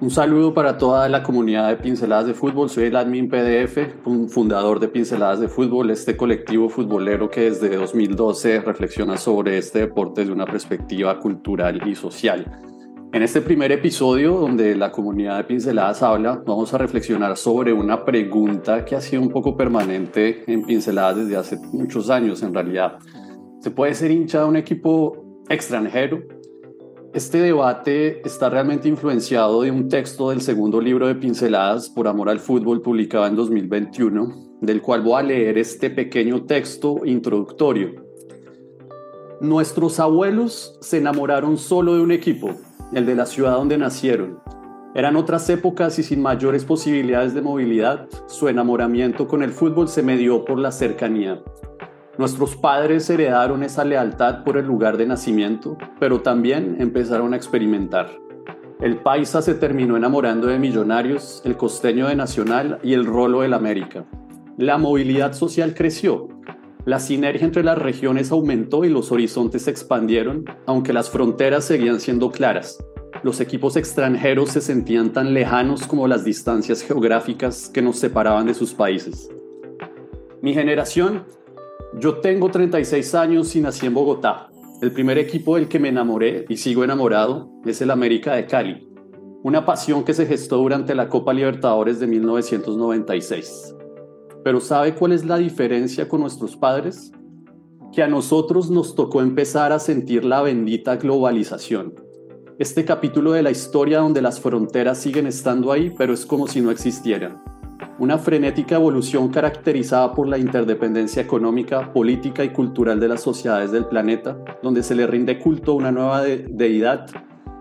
Un saludo para toda la comunidad de Pinceladas de Fútbol. Soy el admin PDF, un fundador de Pinceladas de Fútbol, este colectivo futbolero que desde 2012 reflexiona sobre este deporte desde una perspectiva cultural y social. En este primer episodio, donde la comunidad de Pinceladas habla, vamos a reflexionar sobre una pregunta que ha sido un poco permanente en Pinceladas desde hace muchos años en realidad. ¿Se puede ser hincha de un equipo extranjero? Este debate está realmente influenciado de un texto del segundo libro de Pinceladas por Amor al Fútbol publicado en 2021, del cual voy a leer este pequeño texto introductorio. Nuestros abuelos se enamoraron solo de un equipo, el de la ciudad donde nacieron. Eran otras épocas y sin mayores posibilidades de movilidad, su enamoramiento con el fútbol se medió por la cercanía. Nuestros padres heredaron esa lealtad por el lugar de nacimiento, pero también empezaron a experimentar. El paisa se terminó enamorando de Millonarios, el costeño de Nacional y el rolo del América. La movilidad social creció. La sinergia entre las regiones aumentó y los horizontes se expandieron, aunque las fronteras seguían siendo claras. Los equipos extranjeros se sentían tan lejanos como las distancias geográficas que nos separaban de sus países. Mi generación yo tengo 36 años y nací en Bogotá. El primer equipo del que me enamoré y sigo enamorado es el América de Cali, una pasión que se gestó durante la Copa Libertadores de 1996. Pero ¿sabe cuál es la diferencia con nuestros padres? Que a nosotros nos tocó empezar a sentir la bendita globalización. Este capítulo de la historia donde las fronteras siguen estando ahí, pero es como si no existieran una frenética evolución caracterizada por la interdependencia económica, política y cultural de las sociedades del planeta, donde se le rinde culto a una nueva deidad,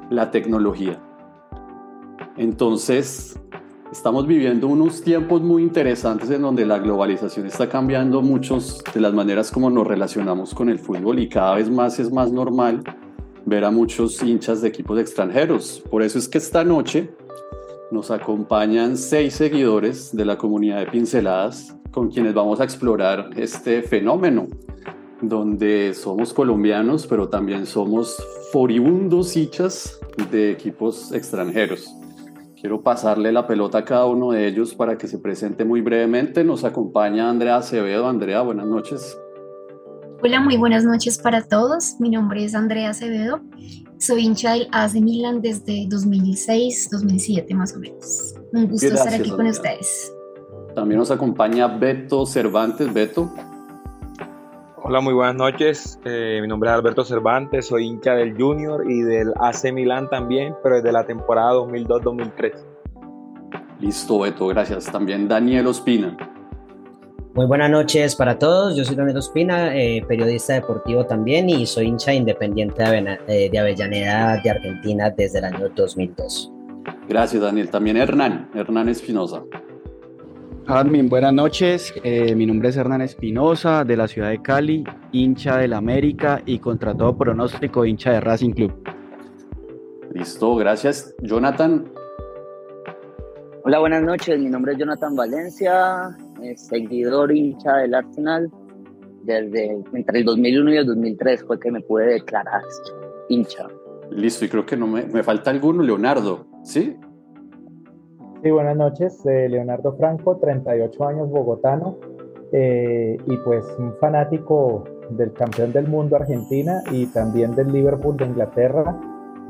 la tecnología. Entonces, estamos viviendo unos tiempos muy interesantes en donde la globalización está cambiando muchos de las maneras como nos relacionamos con el fútbol y cada vez más es más normal ver a muchos hinchas de equipos extranjeros. Por eso es que esta noche nos acompañan seis seguidores de la comunidad de Pinceladas con quienes vamos a explorar este fenómeno, donde somos colombianos, pero también somos foribundos hinchas de equipos extranjeros. Quiero pasarle la pelota a cada uno de ellos para que se presente muy brevemente. Nos acompaña Andrea Acevedo. Andrea, buenas noches. Hola, muy buenas noches para todos. Mi nombre es Andrea Acevedo soy hincha del AC Milan desde 2006, 2007 más o menos. Un gusto estar aquí con ustedes. También nos acompaña Beto Cervantes. Beto. Hola, muy buenas noches. Eh, mi nombre es Alberto Cervantes, soy hincha del Junior y del AC Milan también, pero desde la temporada 2002-2003. Listo, Beto, gracias. También Daniel Ospina. Muy buenas noches para todos. Yo soy Daniel Ospina, eh, periodista deportivo también y soy hincha independiente de, de Avellaneda de Argentina desde el año 2002. Gracias, Daniel. También Hernán, Hernán Espinosa. Admin, buenas noches. Eh, mi nombre es Hernán Espinosa, de la ciudad de Cali, hincha del América y contra todo pronóstico hincha de Racing Club. Listo, gracias. Jonathan. Hola, buenas noches. Mi nombre es Jonathan Valencia, seguidor hincha del Arsenal desde entre el 2001 y el 2003 fue que me pude declarar hincha. Listo, y creo que no me, me falta alguno, Leonardo, ¿sí? Sí, buenas noches, eh, Leonardo Franco, 38 años, bogotano, eh, y pues un fanático del campeón del mundo Argentina y también del Liverpool de Inglaterra,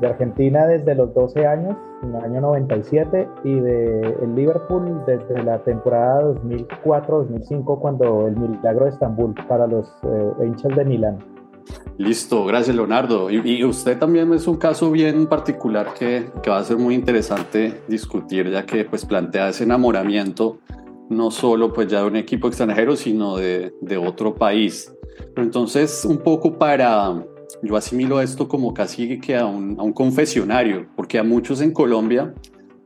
de Argentina desde los 12 años, en el año 97, y de el Liverpool desde la temporada 2004-2005, cuando el milagro de Estambul para los eh, hinchas de Milán. Listo, gracias Leonardo. Y, usted también es un caso bien particular que, que, va a ser muy interesante discutir, ya que pues plantea ese enamoramiento no solo pues ya de un equipo extranjero, sino de, de otro país. Pero entonces, un poco para, yo asimilo esto como casi que a un, a confesionario, porque a muchos en Colombia,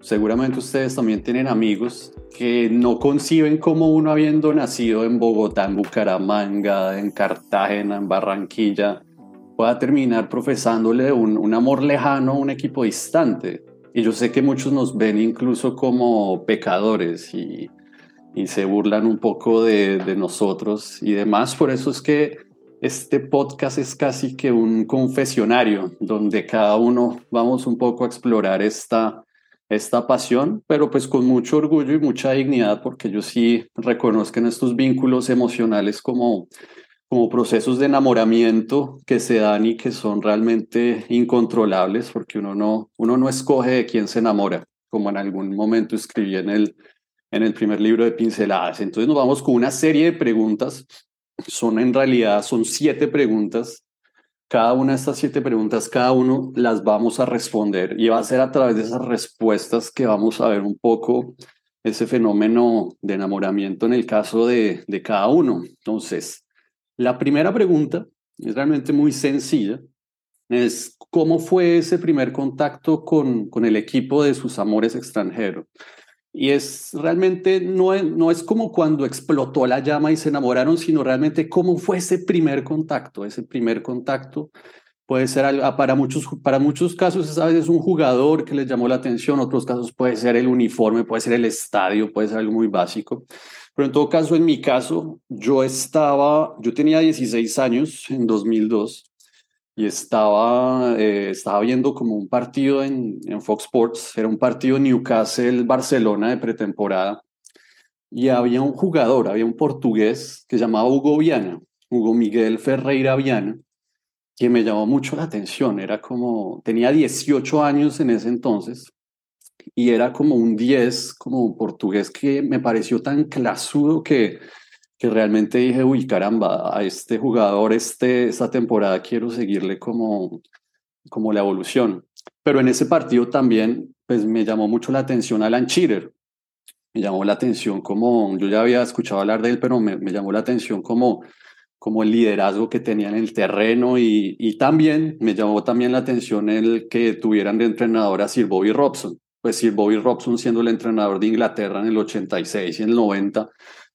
seguramente ustedes también tienen amigos que no conciben como uno habiendo nacido en Bogotá, en Bucaramanga, en Cartagena, en Barranquilla, pueda terminar profesándole un, amor lejano a un equipo distante. Y yo sé que muchos nos ven incluso como pecadores y, se burlan un poco de nosotros y demás. Por eso es que este podcast es casi que un confesionario donde cada uno vamos un poco a explorar esta, esta pasión, pero pues con mucho orgullo y mucha dignidad, porque yo sí reconozco en estos vínculos emocionales como, como procesos de enamoramiento que se dan y que son realmente incontrolables, porque uno no, uno no escoge de quién se enamora, como en algún momento escribí en el, en el primer libro de Pinceladas. Entonces nos vamos con una serie de preguntas, son en realidad, son siete preguntas cada una de estas siete preguntas, cada uno las vamos a responder y va a ser a través de esas respuestas que vamos a ver un poco ese fenómeno de enamoramiento en el caso de, de cada uno. Entonces, la primera pregunta es realmente muy sencilla. Es cómo fue ese primer contacto con, con el equipo de sus amores extranjeros. Y es realmente, no no es como cuando explotó la llama y se enamoraron, sino realmente cómo fue ese primer contacto. Ese primer contacto puede ser, ah, para muchos, para muchos casos es a veces un jugador que les llamó la atención, otros casos puede ser el uniforme, puede ser el estadio, puede ser algo muy básico. Pero en todo caso, en mi caso, yo estaba, yo tenía 16 años en 2002 y estaba, eh, estaba viendo como un partido en, en Fox Sports, era un partido Newcastle-Barcelona de pretemporada, y había un jugador, había un portugués que se llamaba Hugo Viana, Hugo Miguel Ferreira Viana, que me llamó mucho la atención, era como, tenía 18 años en ese entonces, y era como un 10, como un portugués que me pareció tan clasudo que que realmente dije, uy, caramba, a este jugador este, esta temporada quiero seguirle como, como la evolución. Pero en ese partido también pues, me llamó mucho la atención Alan Shearer. Me llamó la atención como, yo ya había escuchado hablar de él, pero me, me llamó la atención como, como el liderazgo que tenía en el terreno y, y también me llamó también la atención el que tuvieran de entrenador a Sir Bobby Robson. Pues Sir Bobby Robson siendo el entrenador de Inglaterra en el 86 y en el 90,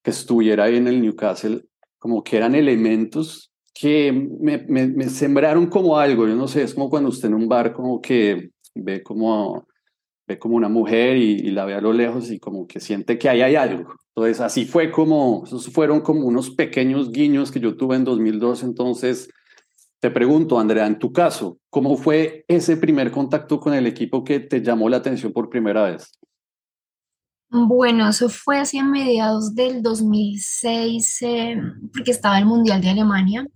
que estuviera ahí en el Newcastle, como que eran elementos que me, me, sembraron como algo, yo no sé, es como cuando usted en un bar como que ve como, ve como una mujer y, la ve a lo lejos y como que siente que ahí hay algo. Entonces así fue como, esos fueron como unos pequeños guiños que yo tuve en 2002, entonces te pregunto, Andrea, en tu caso, ¿cómo fue ese primer contacto con el equipo que te llamó la atención por primera vez? Bueno, eso fue así a mediados del 2006, eh, porque estaba el Mundial de Alemania.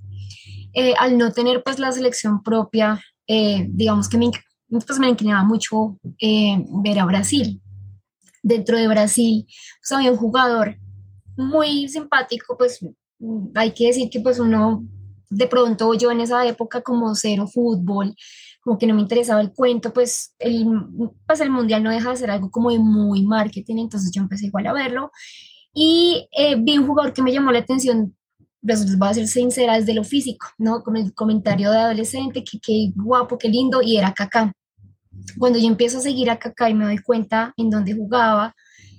Eh, al no tener pues la selección propia, eh, digamos que me, pues, me inclinaba mucho ver a Brasil. Dentro de Brasil pues, había un jugador muy simpático, pues hay que decir que pues uno de pronto yo en esa época como cero fútbol, como que no me interesaba el cuento, pues el, pues el mundial no deja de ser algo como de muy marketing, entonces yo empecé igual a verlo y eh, vi un jugador que me llamó la atención, pues les voy a ser sincera, desde lo físico, ¿no? Con el comentario de adolescente, que qué guapo, qué lindo, y era Kaká. Cuando yo empiezo a seguir a Kaká y me doy cuenta en dónde jugaba,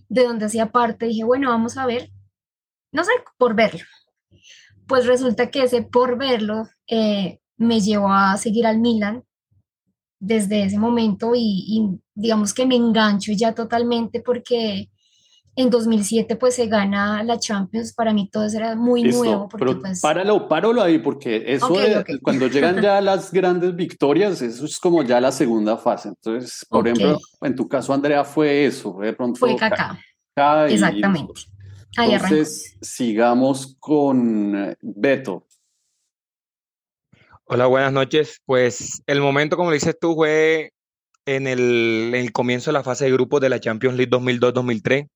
de dónde hacía parte, dije, bueno, vamos a ver, no sé, por verlo. Pues resulta que ese por verlo eh, me llevó a seguir al Milan, desde ese momento y, digamos que me engancho ya totalmente porque en 2007 pues se gana la Champions, para mí todo eso era muy nuevo. Porque, pero pues... páralo, páralo ahí porque eso cuando llegan ya las grandes victorias, eso es como ya la segunda fase. Entonces, por ejemplo, en tu caso Andrea fue eso, de pronto... Fue Kaká. Exactamente. Entonces, sigamos con Beto. Hola, buenas noches. Pues el momento, como dices tú, fue en el, comienzo de la fase de grupos de la Champions League 2002-2003.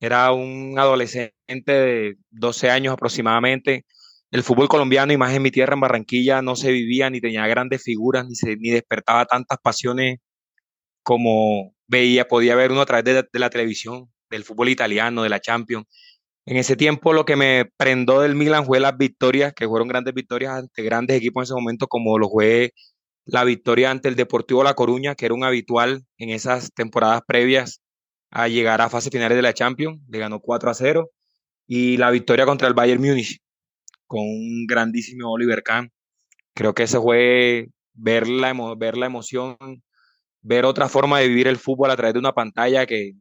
Era un adolescente de 12 años aproximadamente. El fútbol colombiano, y más en mi tierra, en Barranquilla, no se vivía ni tenía grandes figuras, ni, se, ni despertaba tantas pasiones como veía, podía ver uno a través de la televisión, del fútbol italiano, de la Champions. En ese tiempo lo que me prendó del Milan fue las victorias, que fueron grandes victorias ante grandes equipos en ese momento, como lo fue la victoria ante el Deportivo La Coruña, que era un habitual en esas temporadas previas a llegar a fase finales de la Champions, le ganó 4 a 0, y la victoria contra el Bayern Múnich, con un grandísimo Oliver Kahn. Creo que ese fue ver la, ver la emoción, ver otra forma de vivir el fútbol a través de una pantalla que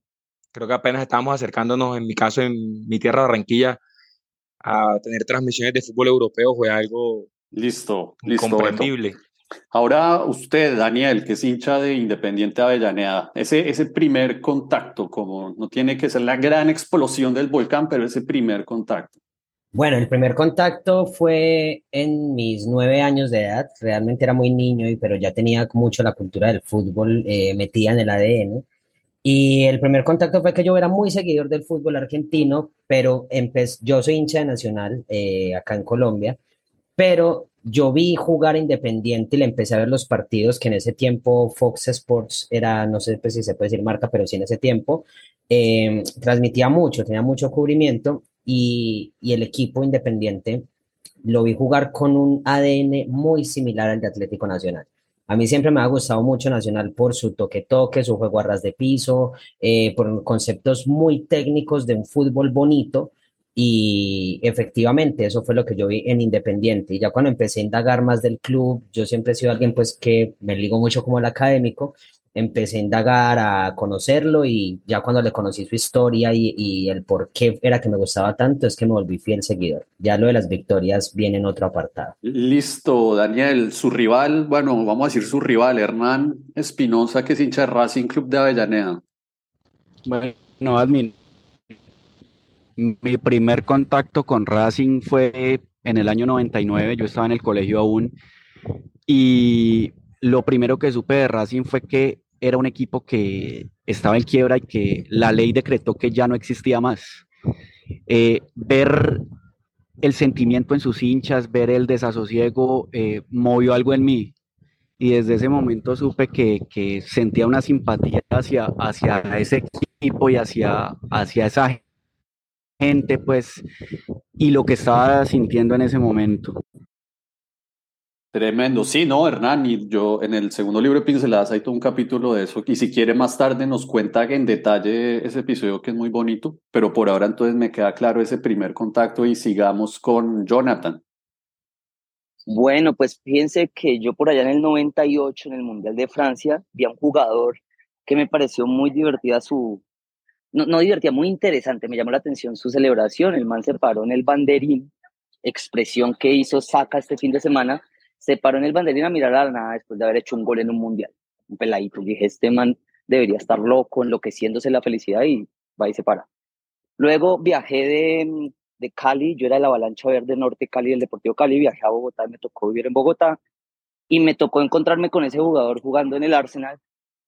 Creo que apenas estamos acercándonos, en mi caso, en mi tierra Barranquilla, a tener transmisiones de fútbol europeo, fue algo listo, listo, incomprendible. Ahora usted, Daniel, que es hincha de Independiente Avellaneda, ese, ese primer contacto, como no tiene que ser la gran explosión del volcán, pero ese primer contacto. Bueno, el primer contacto fue en mis nueve años de edad. Realmente era muy niño, pero ya tenía mucho la cultura del fútbol eh, metida en el ADN. Y el primer contacto fue que yo era muy seguidor del fútbol argentino, pero yo soy hincha de Nacional eh, acá en Colombia, pero yo vi jugar Independiente y le empecé a ver los partidos que en ese tiempo Fox Sports era, no sé pues, si se puede decir marca, pero sí en ese tiempo, eh, transmitía mucho, tenía mucho cubrimiento y, y el equipo Independiente lo vi jugar con un ADN muy similar al de Atlético Nacional. A mí siempre me ha gustado mucho Nacional por su toque-toque, su juego a ras de piso, eh, por conceptos muy técnicos de un fútbol bonito. Y efectivamente, eso fue lo que yo vi en Independiente. Y ya cuando empecé a indagar más del club, yo siempre he sido alguien pues que me ligo mucho como el académico, empecé a indagar, a conocerlo y ya cuando le conocí su historia y, el por qué era que me gustaba tanto, es que me volví fiel seguidor. Ya lo de las victorias viene en otro apartado. Listo, Daniel. Su rival, bueno, vamos a decir su rival, Hernán Espinosa, que es hincha de Racing Club de Avellaneda. Bueno, admin. Mi primer contacto con Racing fue en el año 99, yo estaba en el colegio aún, y lo primero que supe de Racing fue que era un equipo que estaba en quiebra y que la ley decretó que ya no existía más. Eh, ver el sentimiento en sus hinchas, ver el desasosiego, eh, movió algo en mí. Y desde ese momento supe que, sentía una simpatía hacia, hacia ese equipo y hacia, hacia esa gente, pues, y lo que estaba sintiendo en ese momento. Tremendo, sí, no, Hernán, y yo en el segundo libro de Pinceladas hay todo un capítulo de eso, y si quiere más tarde nos cuenta en detalle ese episodio que es muy bonito, pero por ahora entonces me queda claro ese primer contacto y sigamos con Jonathan. Bueno, pues fíjense que yo por allá en el 98, en el Mundial de Francia, vi a un jugador que me pareció muy divertida su, no, no divertida, muy interesante, me llamó la atención su celebración, el man se paró en el banderín, expresión que hizo Saca este fin de semana, se paró en el banderín a mirar a la nada después de haber hecho un gol en un mundial. Un peladito. Y dije, este man debería estar loco, enloqueciéndose la felicidad y va y se para. Luego viajé de, de Cali, yo era de la Avalancha Verde Norte Cali del Deportivo Cali, viajé a Bogotá, me tocó vivir en Bogotá y me tocó encontrarme con ese jugador jugando en el Arsenal,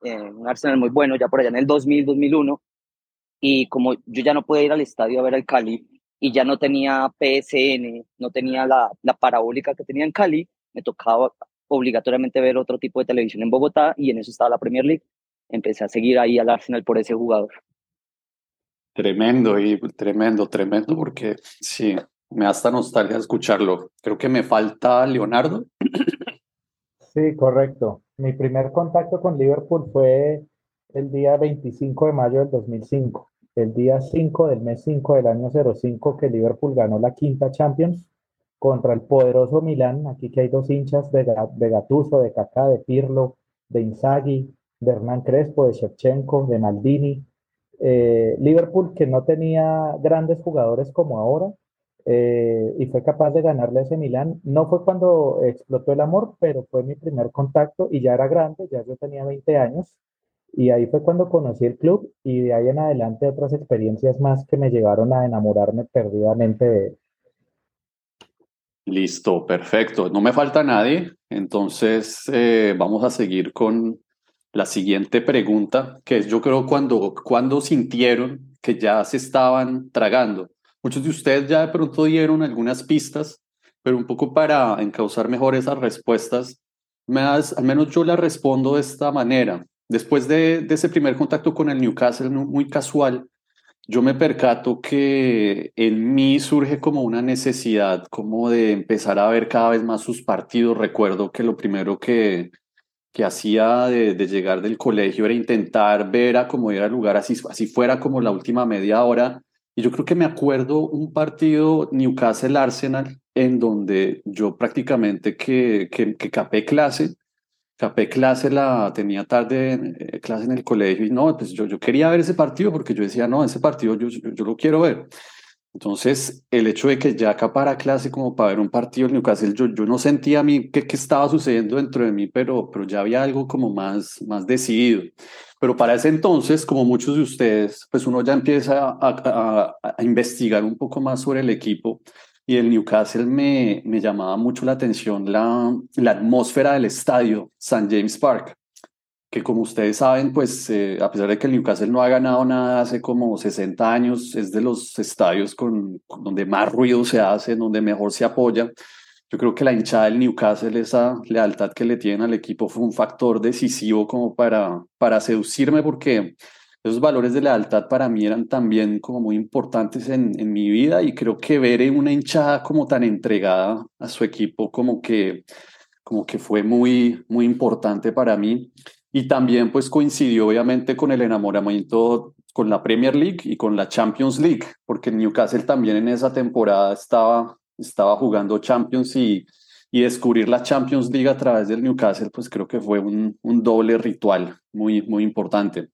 eh, un Arsenal muy bueno, ya por allá en el 2000, 2001. Y como yo ya no pude ir al estadio a ver al Cali y ya no tenía PSN, no tenía la, la parabólica que tenía en Cali, me tocaba obligatoriamente ver otro tipo de televisión en Bogotá y en eso estaba la Premier League. Empecé a seguir ahí al Arsenal por ese jugador. Tremendo y tremendo, tremendo, porque sí, me da hasta nostalgia escucharlo. Creo que me falta Leonardo. Sí, correcto. Mi primer contacto con Liverpool fue el día 25 de mayo del 2005, el día 5 del mes 5 del año 05 que Liverpool ganó la quinta Champions contra el poderoso Milán. Aquí que hay dos hinchas de, de Gattuso, de Kaká, de Pirlo, de Inzaghi, de Hernán Crespo, de Shevchenko, de Maldini. Eh, Liverpool que no tenía grandes jugadores como ahora eh, y fue capaz de ganarle a ese Milán. No fue cuando explotó el amor, pero fue mi primer contacto y ya era grande, ya yo tenía 20 años. Y ahí fue cuando conocí el club y de ahí en adelante otras experiencias más que me llevaron a enamorarme perdidamente de, Listo, perfecto. No me falta nadie. Entonces eh, vamos a seguir con la siguiente pregunta, que es yo creo cuando, cuando sintieron que ya se estaban tragando. Muchos de ustedes ya de pronto dieron algunas pistas, pero un poco para encauzar mejor esas respuestas, al menos yo la respondo de esta manera. Después de, de ese primer contacto con el Newcastle muy casual, yo me percato que en mí surge como una necesidad como de empezar a ver cada vez más sus partidos. Recuerdo que lo primero que, que hacía de, llegar del colegio era intentar ver a cómo era el lugar, así, así fuera como la última media hora. Y yo creo que me acuerdo un partido Newcastle-Arsenal en donde yo prácticamente que, que, que capé clase capé clase, la tenía tarde eh, clase en el colegio y no, pues yo, yo quería ver ese partido porque yo decía, no, ese partido yo, yo, lo quiero ver. Entonces, el hecho de que ya acá para clase, como para ver un partido del Newcastle, yo, yo no sentía a mí qué estaba sucediendo dentro de mí, pero, pero ya había algo como más, más decidido. Pero para ese entonces, como muchos de ustedes, pues uno ya empieza a, a, a investigar un poco más sobre el equipo y el Newcastle me, me llamaba mucho la atención la, la atmósfera del estadio St. James Park que como ustedes saben, pues eh, a pesar de que el Newcastle no ha ganado nada hace como 60 años, es de los estadios con, donde más ruido se hace, donde mejor se apoya. Yo creo que la hinchada del Newcastle, esa lealtad que le tienen al equipo fue un factor decisivo como para, para seducirme porque esos valores de lealtad para mí eran también como muy importantes en, en mi vida y creo que ver una hinchada como tan entregada a su equipo como que como que fue muy, muy importante para mí. Y también pues coincidió obviamente con el enamoramiento con la Premier League y con la Champions League, porque Newcastle también en esa temporada estaba, estaba jugando Champions y, y descubrir la Champions League a través del Newcastle, pues creo que fue un, un doble ritual muy, muy importante.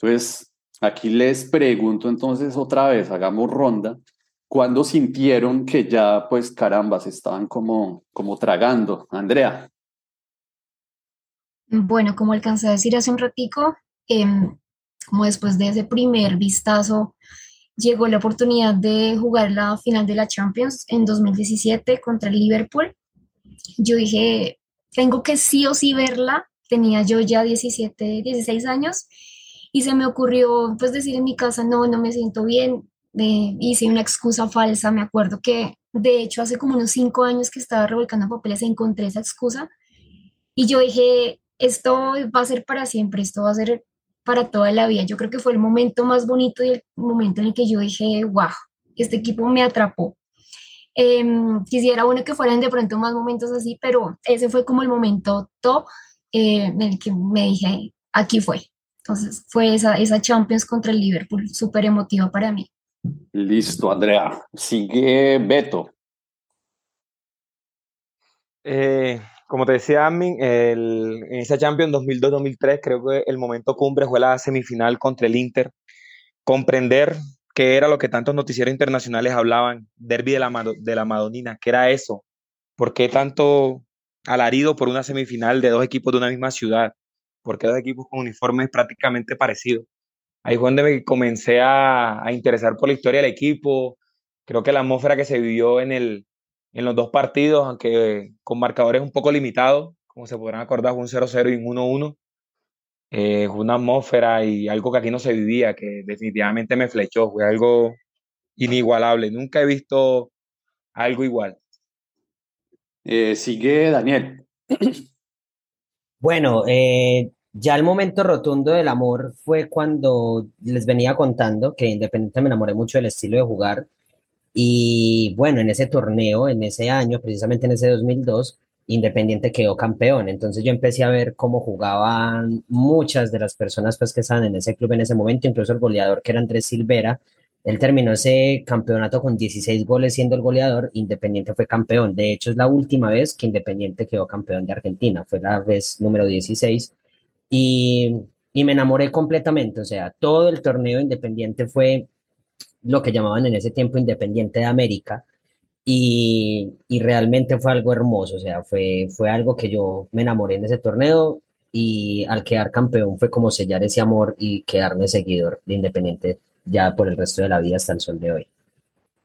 Entonces, aquí les pregunto entonces otra vez, hagamos ronda, ¿cuándo sintieron que ya, pues caramba, se estaban como, como tragando? Andrea. Bueno, como alcancé a decir hace un ratico, em, como después de ese primer vistazo, llegó la oportunidad de jugar la final de la Champions en 2017 contra el Liverpool. Yo dije, tengo que sí o sí verla. Tenía yo ya 17, 16 años y se me ocurrió pues decir en mi casa, no, no me siento bien. Eh, hice una excusa falsa. Me acuerdo que de hecho hace como unos 5 años que estaba revolcando papeles encontré esa excusa y yo dije, esto va a ser para siempre, esto va a ser para toda la vida. Yo creo que fue el momento más bonito y el momento en el que yo dije, wow, este equipo me atrapó. Em, quisiera uno que fueran de pronto más momentos así, pero ese fue como el momento top eh, en el que me dije, aquí fue. Entonces fue esa, esa Champions contra el Liverpool, súper emotiva para mí. Listo, Andrea. Sigue Beto. Eh, como te decía, Amin, el, en esa Champions 2002-2003 creo que el momento cumbre fue la semifinal contra el Inter. Comprender qué era lo que tantos noticieros internacionales hablaban, derby de la, de la Madonina, qué era eso, por qué tanto alarido por una semifinal de dos equipos de una misma ciudad, por qué dos equipos con uniformes prácticamente parecidos. Ahí fue donde me comencé a, a interesar por la historia del equipo, creo que la atmósfera que se vivió en el, en los dos partidos, aunque con marcadores un poco limitados, como se podrán acordar, fue un 0-0 y un 1-1. Eh, fue una atmósfera y algo que aquí no se vivía, que definitivamente me flechó, fue algo inigualable. Nunca he visto algo igual. Eh, sigue Daniel. Bueno, eh, ya el momento rotundo del amor fue cuando les venía contando que Independiente me enamoré mucho del estilo de jugar y bueno, en ese torneo, en ese año, precisamente en ese 2002, Independiente quedó campeón. Entonces yo empecé a ver cómo jugaban muchas de las personas pues, que estaban en ese club en ese momento, incluso el goleador que era Andrés Silvera. Él terminó ese campeonato con 16 goles siendo el goleador, Independiente fue campeón. De hecho, es la última vez que Independiente quedó campeón de Argentina, fue la vez número 16. Y, y me enamoré completamente, o sea, todo el torneo Independiente fue lo que llamaban en ese tiempo Independiente de América, y, y, realmente fue algo hermoso, o sea, fue, fue algo que yo me enamoré en ese torneo y al quedar campeón fue como sellar ese amor y quedarme seguidor de Independiente ya por el resto de la vida hasta el sol de hoy.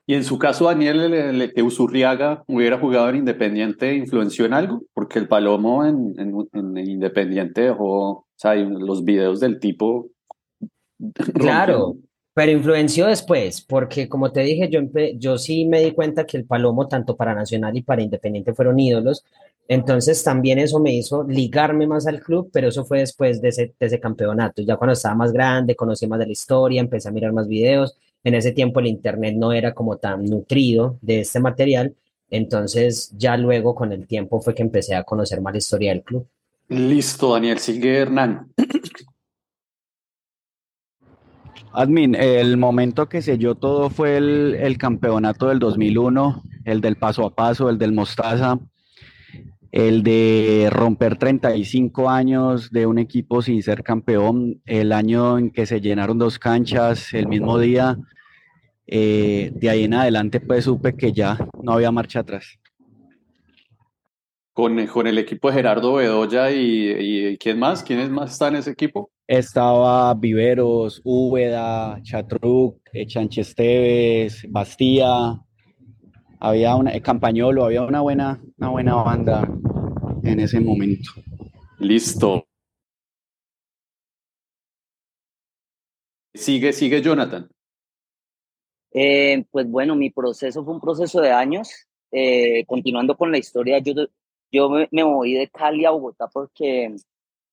Y en su caso, Daniel, el, Usurriaga hubiera jugado en Independiente, ¿influenció en algo? Porque el Palomo en, en, en Independiente dejó, o sea, los videos del tipo. Claro, pero influenció después, porque como te dije, yo, yo sí me di cuenta que el Palomo, tanto para Nacional y para Independiente, fueron ídolos. Entonces también eso me hizo ligarme más al club, pero eso fue después de ese, de ese campeonato. Ya cuando estaba más grande, conocí más de la historia, empecé a mirar más videos. En ese tiempo el Internet no era como tan nutrido de este material. Entonces ya luego con el tiempo fue que empecé a conocer más la historia del club. Listo, Daniel. Sigue Hernán. Admin, el momento que selló todo fue el, el, campeonato del 2001, el del paso a paso, el del Mostaza, el de romper 35 años de un equipo sin ser campeón, el año en que se llenaron dos canchas el mismo día. eh, de ahí en adelante pues supe que ya no había marcha atrás. Con, con el equipo de Gerardo Bedoya y, y, ¿quién más? ¿Quiénes más están en ese equipo? Estaba Viveros, Úbeda, Chatruc, Chanche Esteves, Bastía, había una, Campañolo, había una buena, una buena banda en ese momento. Listo. Sigue, sigue Jonathan. Eh, pues bueno, mi proceso fue un proceso de años. Eh, continuando con la historia, yo, yo me, moví de Cali a Bogotá porque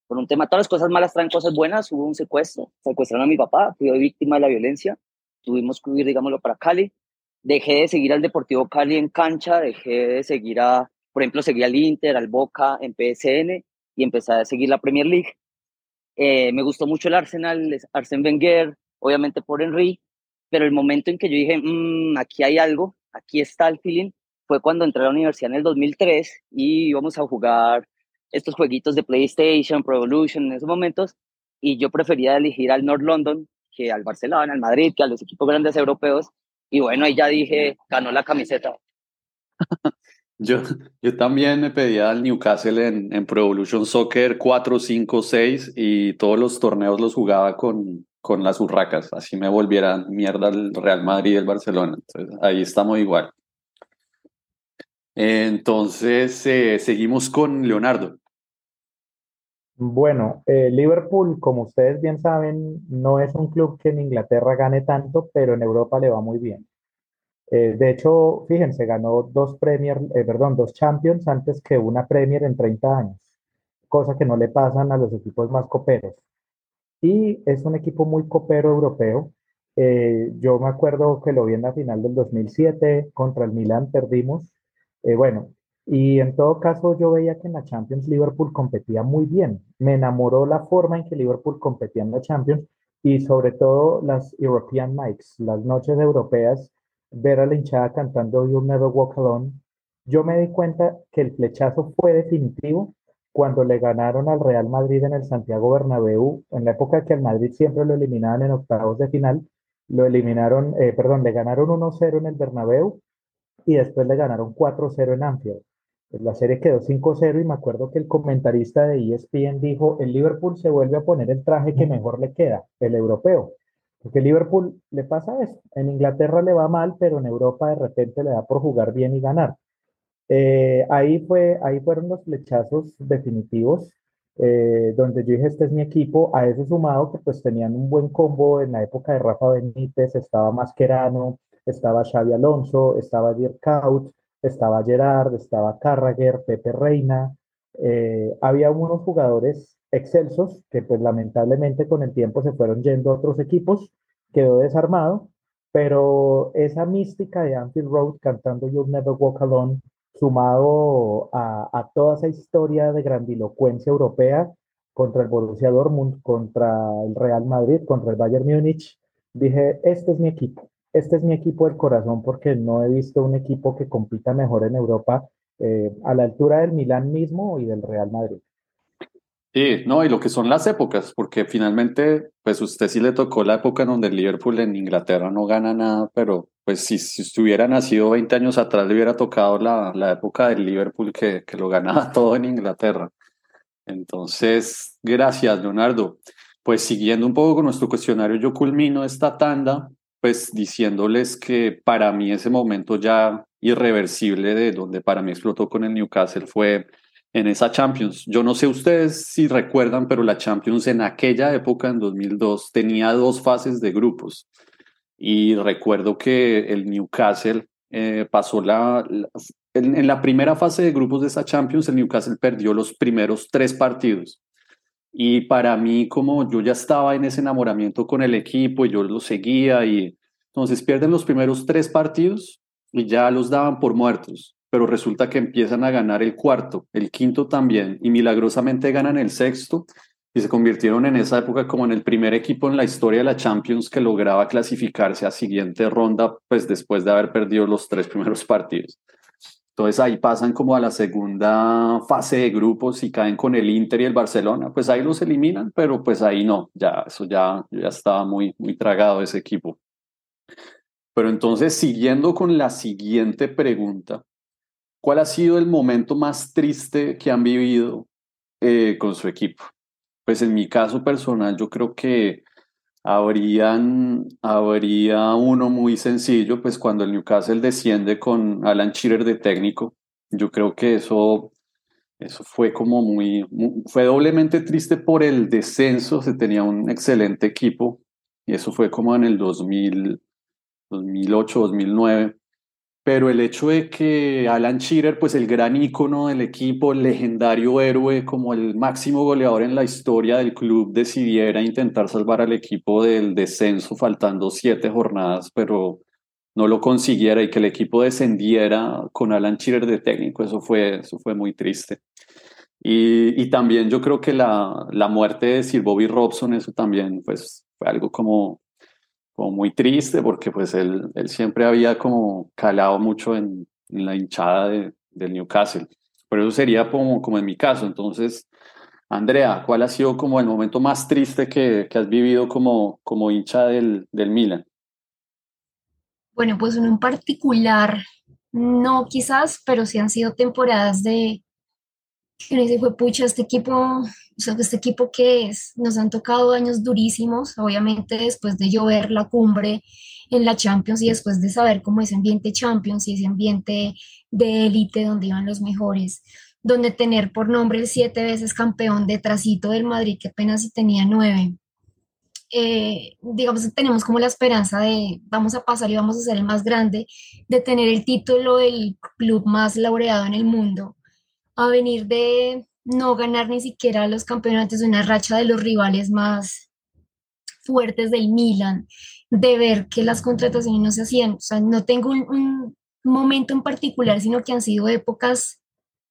por un tema, todas las cosas malas traen cosas buenas. Hubo un secuestro, secuestraron a mi papá, fui víctima de la violencia. Tuvimos que huir, digámoslo, para Cali. Dejé de seguir al Deportivo Cali en cancha, dejé de seguir a, por ejemplo, seguí al Inter, al Boca en PSN y empecé a seguir la Premier League. Eh, me gustó mucho el Arsenal, Arsène Wenger, obviamente por Henry, pero el momento en que yo dije, mmm, aquí hay algo, aquí está el feeling, fue cuando entré a la universidad en el 2003 y íbamos a jugar estos jueguitos de PlayStation, Pro Evolution en esos momentos, y yo prefería elegir al North London que al Barcelona, al Madrid, que a los equipos grandes europeos, y bueno, ahí ya dije, ganó la camiseta. yo, yo también me pedía al Newcastle en, en Pro Evolution Soccer 4, 5, 6 y todos los torneos los jugaba con, con las urracas, así me volvieran mierda el Real Madrid y el Barcelona. Entonces, ahí estamos igual. Entonces, eh, seguimos con Leonardo. Bueno, eh, Liverpool, como ustedes bien saben, no es un club que en Inglaterra gane tanto, pero en Europa le va muy bien. Eh, de hecho, fíjense, ganó dos Premier, perdón, dos Champions antes que una Premier en 30 años, cosa que no le pasan a los equipos más coperos y es un equipo muy copero europeo. Eh, yo me acuerdo que lo vi en la final del 2007 contra el Milan, perdimos. Eh, bueno, y en todo caso yo veía que en la Champions Liverpool competía muy bien. Me enamoró la forma en que Liverpool competía en la Champions y sobre todo las European Nights, las noches europeas, ver a la hinchada cantando You Never Walk Alone. Yo me di cuenta que el flechazo fue definitivo cuando le ganaron al Real Madrid en el Santiago Bernabéu, en la época que el Madrid siempre lo eliminaban en octavos de final, lo eliminaron, eh, perdón, le ganaron 1-0 en el Bernabéu y después le ganaron 4-0 en Anfield. Pues la serie quedó 5-0 y me acuerdo que el comentarista de ESPN dijo, el Liverpool se vuelve a poner el traje que mejor le queda, el europeo. Porque Liverpool le pasa eso. En Inglaterra le va mal, pero en Europa de repente le da por jugar bien y ganar. Eh, ahí, fue, ahí fueron los flechazos definitivos, eh, donde yo dije, este es mi equipo, a eso sumado que pues tenían un buen combo en la época de Rafa Benítez, estaba Mascherano, estaba Xavi Alonso, estaba Dirk Kaut, estaba Gerard, estaba Carragher, Pepe Reina, eh, había unos jugadores excelsos que pues lamentablemente con el tiempo se fueron yendo a otros equipos, quedó desarmado, pero esa mística de Anfield Road cantando You'll Never Walk Alone sumado a, toda esa historia de grandilocuencia europea contra el Borussia Dortmund, contra el Real Madrid, contra el Bayern Múnich, dije, este es mi equipo, este es mi equipo del corazón porque no he visto un equipo que compita mejor en Europa eh, a la altura del Milán mismo y del Real Madrid. Sí, no, y lo que son las épocas, porque finalmente, pues usted sí le tocó la época en donde el Liverpool en Inglaterra no gana nada, pero pues si, si estuviera nacido 20 años atrás le hubiera tocado la, la época del Liverpool que, que lo ganaba todo en Inglaterra. Entonces, gracias, Leonardo. Pues siguiendo un poco con nuestro cuestionario, yo culmino esta tanda, pues diciéndoles que para mí ese momento ya irreversible de donde para mí explotó con el Newcastle fue en esa Champions. Yo no sé ustedes si recuerdan, pero la Champions en aquella época, en 2002, tenía dos fases de grupos. Y recuerdo que el Newcastle eh, pasó la, en, la primera fase de grupos de esa Champions, el Newcastle perdió los primeros tres partidos. Y para mí, como yo ya estaba en ese enamoramiento con el equipo y yo lo seguía, y entonces pierden los primeros tres partidos y ya los daban por muertos pero resulta que empiezan a ganar el cuarto, el quinto también, y milagrosamente ganan el sexto, y se convirtieron en esa época como en el primer equipo en la historia de la Champions que lograba clasificarse a siguiente ronda, pues después de haber perdido los tres primeros partidos. Entonces ahí pasan como a la segunda fase de grupos y caen con el Inter y el Barcelona. Pues ahí los eliminan, pero pues ahí no, ya eso ya, ya estaba muy, muy tragado ese equipo. Pero entonces, siguiendo con la siguiente pregunta, ¿cuál ha sido el momento más triste que han vivido eh, con su equipo? Pues en mi caso personal, yo creo que habrían, habría uno muy sencillo, pues cuando el Newcastle desciende con Alan Shearer de técnico, yo creo que eso, eso fue como muy, fue doblemente triste por el descenso, se tenía un excelente equipo, y eso fue como en el 2000, 2008, 2009, pero el hecho de que Alan Shearer, pues el gran ícono del equipo, el legendario héroe, como el máximo goleador en la historia del club, decidiera intentar salvar al equipo del descenso faltando siete jornadas, pero no lo consiguiera y que el equipo descendiera con Alan Shearer de técnico, eso fue, eso fue muy triste. Y, también yo creo que la, la muerte de Sir Bobby Robson, eso también pues, fue algo como como muy triste porque pues él, él siempre había como calado mucho en, en la hinchada de, del Newcastle. Pero eso sería como, como en mi caso. Entonces, Andrea, ¿cuál ha sido como el momento más triste que, que has vivido como, como hincha del, del Milan? Bueno, pues en particular, no quizás, pero sí han sido temporadas de que uno dice, fue pucha, este equipo, o sea, este equipo que es, nos han tocado años durísimos, obviamente después de llover la cumbre en la Champions y después de saber cómo ese ambiente Champions y ese ambiente de élite donde iban los mejores, donde tener por nombre el siete veces campeón de trasito del Madrid, que apenas si tenía nueve, eh, digamos, tenemos como la esperanza de vamos a pasar y vamos a ser el más grande, de tener el título del club más laureado en el mundo a venir de no ganar ni siquiera los campeonatos, una racha de los rivales más fuertes del Milan, de ver que las contrataciones no se hacían. O sea, no tengo un, momento en particular, sino que han sido épocas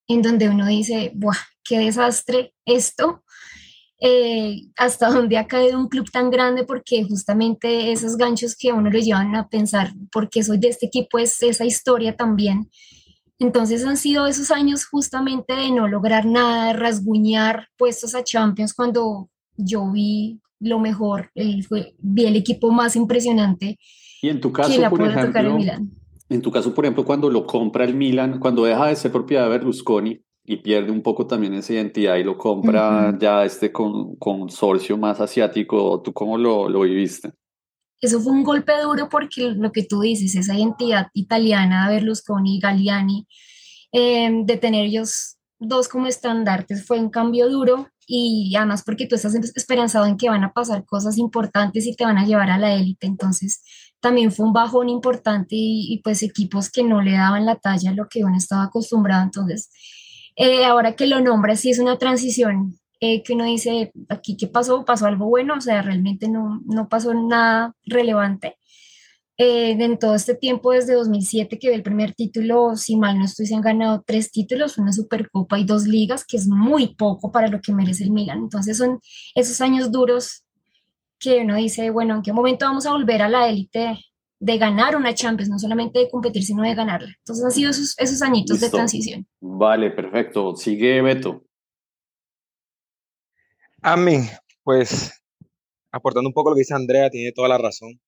en donde uno dice, ¡buah, qué desastre esto! Eh, hasta donde ha caído un club tan grande porque justamente esos ganchos que a uno le llevan a pensar, porque soy de este equipo, es esa historia también entonces han sido esos años justamente de no lograr nada, de rasguñar puestos a Champions cuando yo vi lo mejor, fue, vi el equipo más impresionante. Y en tu caso, por ejemplo, en tu caso, por ejemplo, cuando lo compra el Milan, cuando deja de ser propiedad de Berlusconi y pierde un poco también esa identidad y lo compra ya este con, consorcio más asiático, ¿tú cómo lo, lo viviste? Eso fue un golpe duro porque lo que tú dices, esa identidad italiana Berlusconi Galliani, em, de tener ellos dos como estandartes, fue un cambio duro y además porque tú estás esperanzado en que van a pasar cosas importantes y te van a llevar a la élite, entonces también fue un bajón importante y, pues equipos que no le daban la talla a lo que uno estaba acostumbrado, entonces eh, ahora que lo nombras, sí es una transición eh, que uno dice, aquí qué pasó, pasó algo bueno, o sea, realmente no, no pasó nada relevante. Eh, en todo este tiempo, desde 2007 que ve el primer título, si mal no estoy, se han ganado tres títulos, una Supercopa y dos ligas, que es muy poco para lo que merece el Milan. Entonces son esos años duros que uno dice, bueno, ¿en qué momento vamos a volver a la élite de ganar una Champions, no solamente de competir, sino de ganarla? Entonces han sido esos, esos añitos de transición. Vale, perfecto. Sigue Beto. A mí, pues, aportando un poco lo que dice Andrea, tiene toda la razón.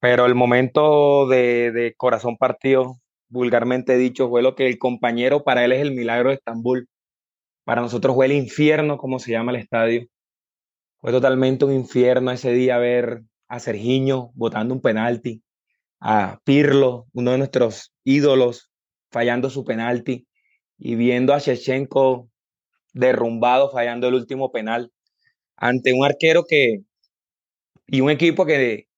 Pero el momento de, corazón partido, vulgarmente dicho, fue lo que el compañero para él es el milagro de Estambul. Para nosotros fue el infierno, como se llama el estadio. Fue totalmente un infierno ese día ver a Sergiño botando un penalti, a Pirlo, uno de nuestros ídolos, fallando su penalti, y viendo a Shevchenko derrumbado, fallando el último penal, ante un arquero que, y un equipo que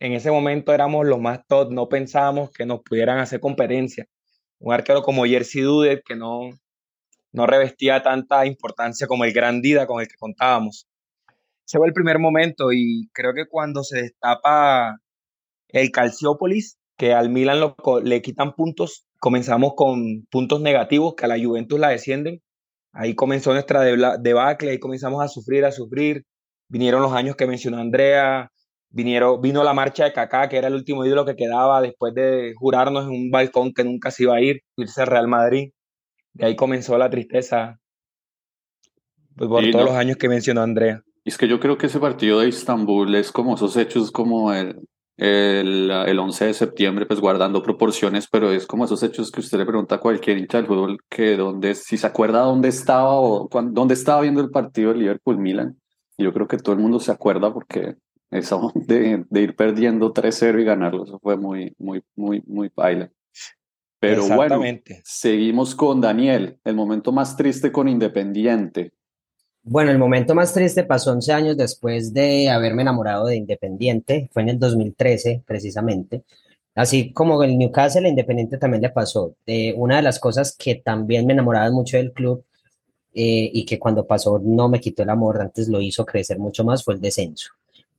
en ese momento éramos los más top, no pensábamos que nos pudieran hacer competencia. Un arquero como Jersey Dudet, que no, no revestía tanta importancia como el gran Dida con el que contábamos. Ese fue el primer momento y creo que cuando se destapa el Calciópolis, que al Milan lo, le quitan puntos, comenzamos con puntos negativos que a la Juventus la descienden Ahí comenzó nuestra debacle, ahí comenzamos a sufrir, a sufrir. Vinieron los años que mencionó Andrea, vinieron, vino la marcha de Kaká, que era el último ídolo que quedaba después de jurarnos en un balcón que nunca se iba a ir, irse al Real Madrid. De ahí comenzó la tristeza pues, por todos los años que mencionó Andrea. Y es que yo creo que ese partido de Estambul es como esos hechos como el, el, el 11 de septiembre, pues guardando proporciones, pero es como esos hechos que usted le pregunta a cualquier hincha del fútbol que dónde, si se acuerda dónde estaba o dónde estaba viendo el partido de Liverpool-Milan. Yo creo que todo el mundo se acuerda porque eso de, de ir perdiendo 3-0 y ganarlo, eso fue muy, muy, muy, muy baila. Pero bueno, seguimos con Daniel, el momento más triste con Independiente. Bueno, el momento más triste pasó 11 años después de haberme enamorado de Independiente, fue en el 2013 precisamente. Así como el Newcastle, Independiente también le pasó. Una de las cosas que también me enamoraba mucho del club eh, y que cuando pasó no me quitó el amor, antes lo hizo crecer mucho más, fue el descenso.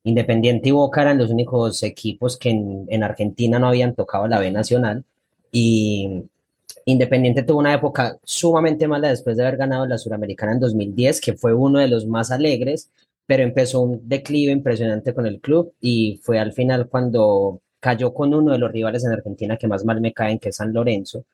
Independiente y Boca eran los únicos equipos que en, en Argentina no habían tocado la B Nacional y Independiente tuvo una época sumamente mala después de haber ganado la Suramericana en 2010, que fue uno de los más alegres, pero empezó un declive impresionante con el club y fue al final cuando cayó con uno de los rivales en Argentina que más mal me caen, que es San Lorenzo,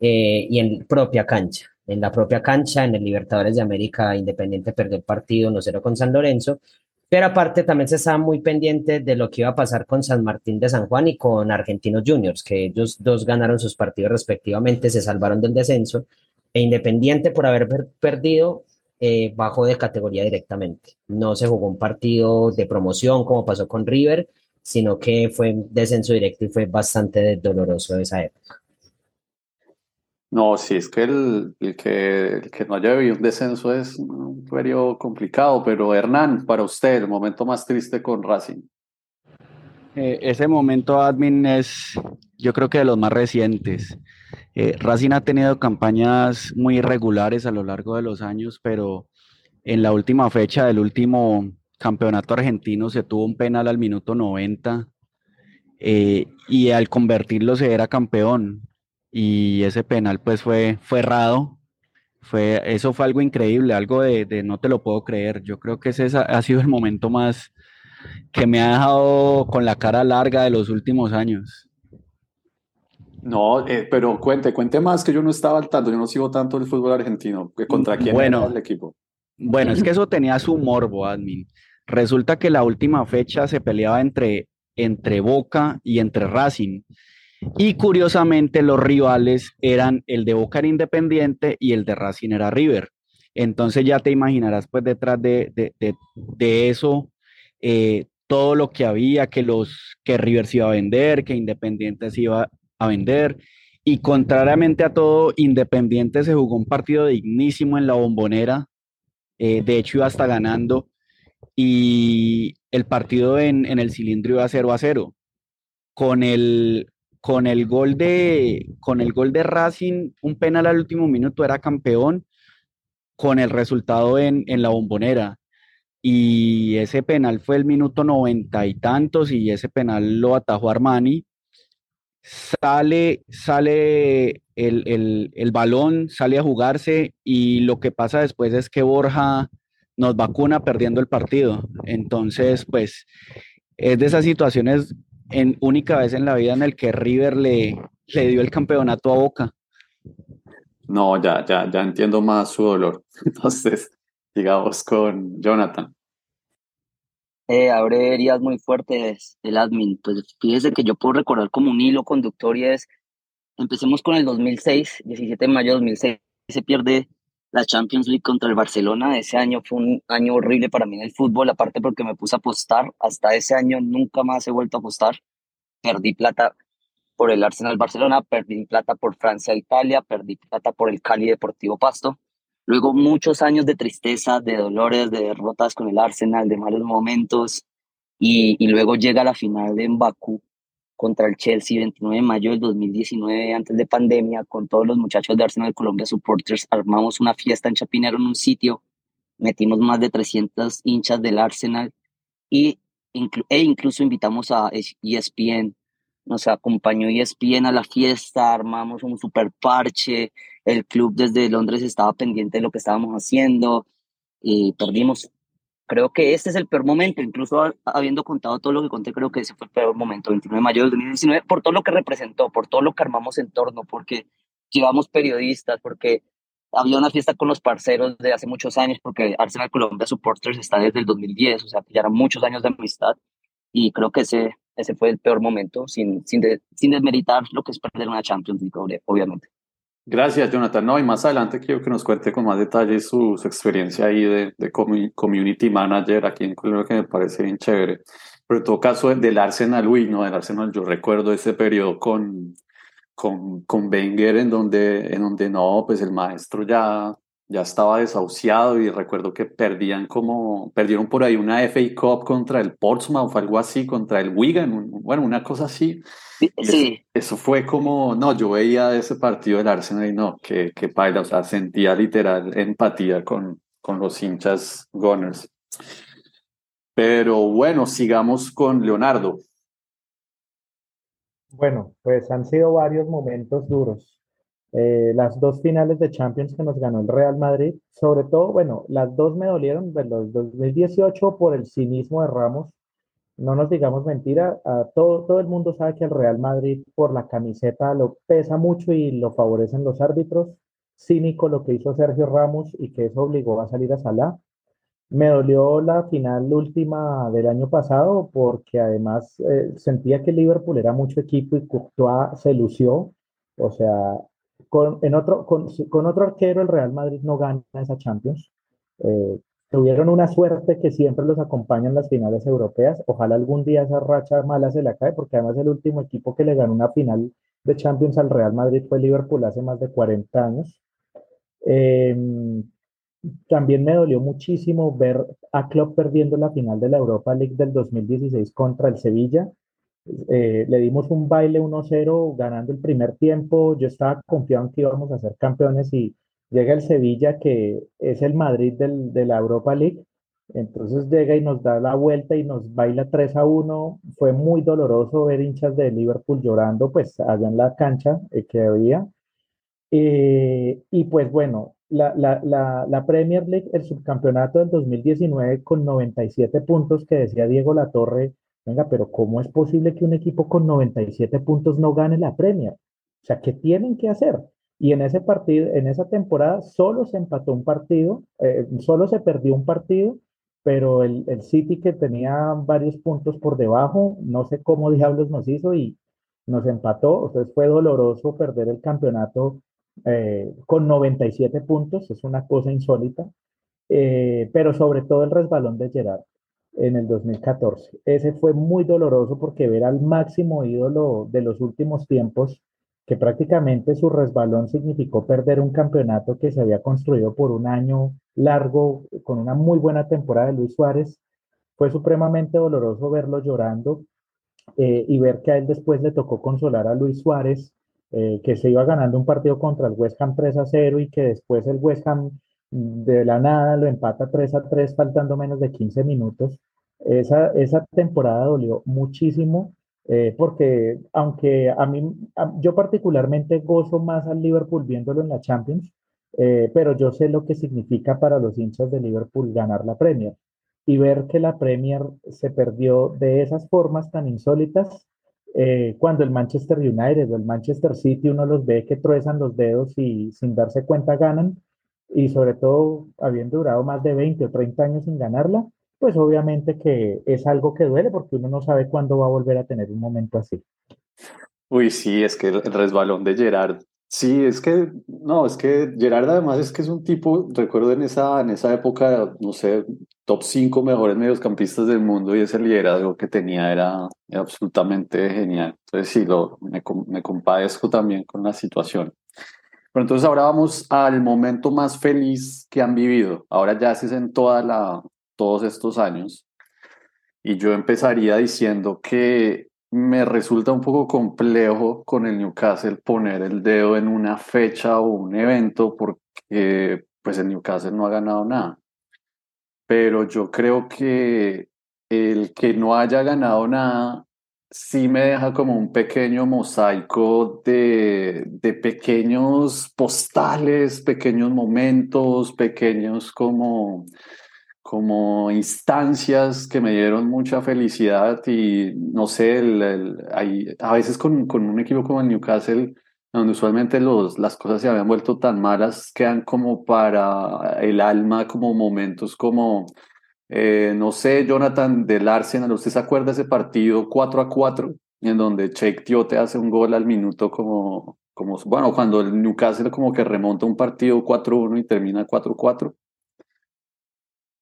eh, y en propia cancha. En la propia cancha, en el Libertadores de América, Independiente perdió el partido 1-0 con San Lorenzo pero aparte también se estaba muy pendiente de lo que iba a pasar con San Martín de San Juan y con Argentinos Juniors, que ellos dos ganaron sus partidos respectivamente, se salvaron del descenso, e Independiente por haber perdido eh, de categoría directamente. No se jugó un partido de promoción como pasó con River, sino que fue descenso directo y fue bastante doloroso esa época. No, sí, es que el, que, no haya vivido un descenso es un periodo complicado, pero Hernán, para usted, el momento más triste con Racing. Eh, ese momento, admin, es yo creo que de los más recientes. Eh, Racing ha tenido campañas muy irregulares a lo largo de los años, pero en la última fecha del último campeonato argentino se tuvo un penal al minuto 90 eh, y al convertirlo se era campeón y ese penal pues fue, fue errado. Fue, eso fue algo increíble, algo de, no te lo puedo creer. Yo creo que ese ha sido el momento más que me ha dejado con la cara larga de los últimos años. No, eh, pero cuente, cuente más que yo no estaba al tanto, yo no sigo tanto el fútbol argentino. ¿Contra quién bueno, era el equipo? Bueno, es que eso tenía su morbo, admin. Resulta que la última fecha se peleaba entre, entre Boca y entre Racing. Y curiosamente los rivales eran el de Boca era Independiente y el de Racing era River. Entonces ya te imaginarás pues detrás de, eso eh, todo lo que había, que, los, que River se iba a vender, que Independiente se iba a vender. Y contrariamente a todo, Independiente se jugó un partido dignísimo en la bombonera. Eh, de hecho iba hasta ganando. Y el partido en, en el cilindro iba 0 a 0. Con el, con el gol de, con el gol de Racing, un penal al último minuto era campeón con el resultado en, la bombonera. Y ese penal fue el minuto noventa y tantos y ese penal lo atajó Armani. Sale, sale el, el, balón, sale a jugarse y lo que pasa después es que Borja nos vacuna perdiendo el partido. Entonces, pues es de esas situaciones en única vez en la vida en el que River le, le dio el campeonato a Boca. No, ya, ya, ya entiendo más su dolor. Entonces, digamos con Jonathan. Eh, abre heridas muy fuertes el admin. Pues fíjese que yo puedo recordar como un hilo conductor y es, empecemos con el 2006, 17 de mayo de 2006, se pierde la Champions League contra el Barcelona. Ese año fue un año horrible para mí en el fútbol, aparte porque me puse a apostar. Hasta ese año nunca más he vuelto a apostar. Perdí plata por el Arsenal Barcelona, perdí plata por Francia e Italia, perdí plata por el Cali Deportivo Pasto. Luego muchos años de tristeza, de dolores, de derrotas con el Arsenal, de malos momentos. Y, y luego llega la final en Bakú contra el Chelsea 29 de mayo del 2019, antes de pandemia, con todos los muchachos de Arsenal Colombia Supporters, armamos una fiesta en Chapinero en un sitio, metimos más de 300 hinchas del Arsenal y, e incluso invitamos a ESPN, nos acompañó ESPN a la fiesta, armamos un super parche, el club desde Londres estaba pendiente de lo que estábamos haciendo y perdimos Creo que este es el peor momento, incluso habiendo contado todo lo que conté, creo que ese fue el peor momento, 29 de mayo de 2019, por todo lo que representó, por todo lo que armamos en torno, porque llevamos periodistas, porque había una fiesta con los parceros de hace muchos años, porque Arsenal Colombia Supporters está desde el 2010, o sea, que ya eran muchos años de amistad, y creo que ese ese fue el peor momento, sin, sin, sin desmeritar lo que es perder una Champions League, obviamente. Gracias, Jonathan. No, y más adelante quiero que nos cuente con más detalles su, su experiencia ahí de, de, community manager aquí en Colombia, que me parece bien chévere. Pero en todo caso, del Arsenal, uy, no, del Arsenal, yo recuerdo ese periodo con, con, con Wenger en donde, en donde no, pues el maestro ya, ya estaba desahuciado y recuerdo que perdían como, perdieron por ahí una FA Cup contra el Portsmouth o algo así, contra el Wigan, bueno, una cosa así. Sí. Eso, fue como, no, yo veía ese partido del Arsenal y no, que, que paila, o sea, sentía literal empatía con, con los hinchas Gunners. Pero bueno, sigamos con Leonardo. Bueno, pues han sido varios momentos duros. Eh, las dos finales de Champions que nos ganó el Real Madrid, sobre todo, bueno, las dos me dolieron, los 2018 por el cinismo de Ramos, no nos digamos mentira, todo, todo el mundo sabe que el Real Madrid por la camiseta lo pesa mucho y lo favorecen los árbitros, cínico lo que hizo Sergio Ramos y que eso obligó a salir a Salah. Me dolió la final última del año pasado porque además eh, sentía que Liverpool era mucho equipo y Courtois se lució. O sea, con, otro, con, otro arquero el Real Madrid no gana esa Champions. Eh, tuvieron una suerte que siempre los acompaña en las finales europeas. Ojalá algún día esa racha mala se la cae, porque además el último equipo que le ganó una final de Champions al Real Madrid fue Liverpool hace más de 40 años. Eh, también me dolió muchísimo ver a Klopp perdiendo la final de la Europa League del 2016 contra el Sevilla. Eh, le dimos un baile 1-0 ganando el primer tiempo. Yo estaba confiado en que íbamos a ser campeones y llega el Sevilla, que es el Madrid del, de la Europa League. Entonces llega y nos da la vuelta y nos baila 3 a 1. Fue muy doloroso ver hinchas de Liverpool llorando, pues allá en la cancha eh, que había. Eh, y pues bueno, la, la, la, la, Premier League, el subcampeonato del 2019 con 97 puntos que decía Diego Latorre, venga, pero ¿cómo es posible que un equipo con 97 puntos no gane la Premier? O sea, ¿qué tienen que hacer? Y en ese partido, en esa temporada, solo se empató un partido, eh, solo se perdió un partido, pero el, el, City que tenía varios puntos por debajo, no sé cómo diablos nos hizo y nos empató. Entonces fue doloroso perder el campeonato eh, con 97 puntos, es una cosa insólita, eh, pero sobre todo el resbalón de Gerard en el 2014. Ese fue muy doloroso porque ver al máximo ídolo de los últimos tiempos, que prácticamente su resbalón significó perder un campeonato que se había construido por un año largo, con una muy buena temporada de Luis Suárez, fue supremamente doloroso verlo llorando eh, y ver que a él después le tocó consolar a Luis Suárez eh, que se iba ganando un partido contra el West Ham 3 a 0 y que después el West Ham de la nada lo empata 3 a 3 faltando menos de 15 minutos. Esa, esa temporada dolió muchísimo eh, porque aunque a mí, yo particularmente gozo más al Liverpool viéndolo en la Champions, eh, pero yo sé lo que significa para los hinchas de Liverpool ganar la Premier y ver que la Premier se perdió de esas formas tan insólitas eh, cuando el Manchester United o el Manchester City uno los ve que truezan los dedos y sin darse cuenta ganan, y sobre todo habiendo durado más de 20 o 30 años sin ganarla, pues obviamente que es algo que duele porque uno no sabe cuándo va a volver a tener un momento así. Uy, sí, es que el resbalón de Gerard Sí, es que, no, es que Gerard además es que es un tipo, recuerdo en esa, en esa época, no sé, top 5 mejores mediocampistas del mundo y ese liderazgo que tenía era, absolutamente genial. Entonces sí, lo, me, me compadezco también con la situación. Pero entonces ahora vamos al momento más feliz que han vivido. Ahora ya es en toda la, todos estos años. Y yo empezaría diciendo que me resulta un poco complejo con el Newcastle poner el dedo en una fecha o un evento porque pues el Newcastle no ha ganado nada. Pero yo creo que el que no haya ganado nada sí me deja como un pequeño mosaico de, de pequeños postales, pequeños momentos, pequeños como como instancias que me dieron mucha felicidad y no sé, hay, a veces con, con, un equipo como el Newcastle, donde usualmente los, las cosas se habían vuelto tan malas, quedan como para el alma, como momentos como, Eh, no sé, Jonathan, del Arsenal, ¿usted se acuerda de ese partido 4 a 4 en donde Cheik te hace un gol al minuto como, como, bueno, cuando el Newcastle como que remonta un partido 4-1 y termina 4-4?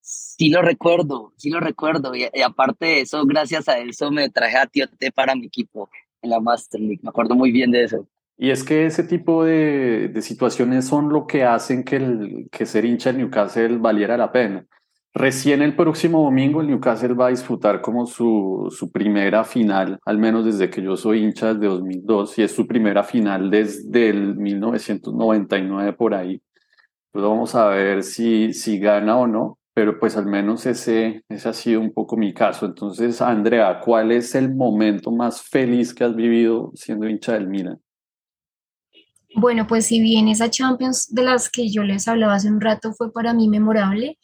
Sí lo recuerdo, sí lo recuerdo. Y, aparte de eso, gracias a eso me traje a Tiote para mi equipo en la Master League. Me acuerdo muy bien de eso. Y es que ese tipo de, de situaciones son lo que hacen que, el, que ser hincha del Newcastle valiera la pena. Recién el próximo domingo el Newcastle va a disfrutar como su, su primera final, al menos desde que yo soy hincha desde 2002, y es su primera final desde el 1999 por ahí. Pues vamos a ver si, si gana o no, pero pues al menos ese, ese ha sido un poco mi caso. Entonces, Andrea, ¿cuál es el momento más feliz que has vivido siendo hincha del Milan? Bueno, pues si bien esa Champions de las que yo les hablaba hace un rato fue para mí memorable,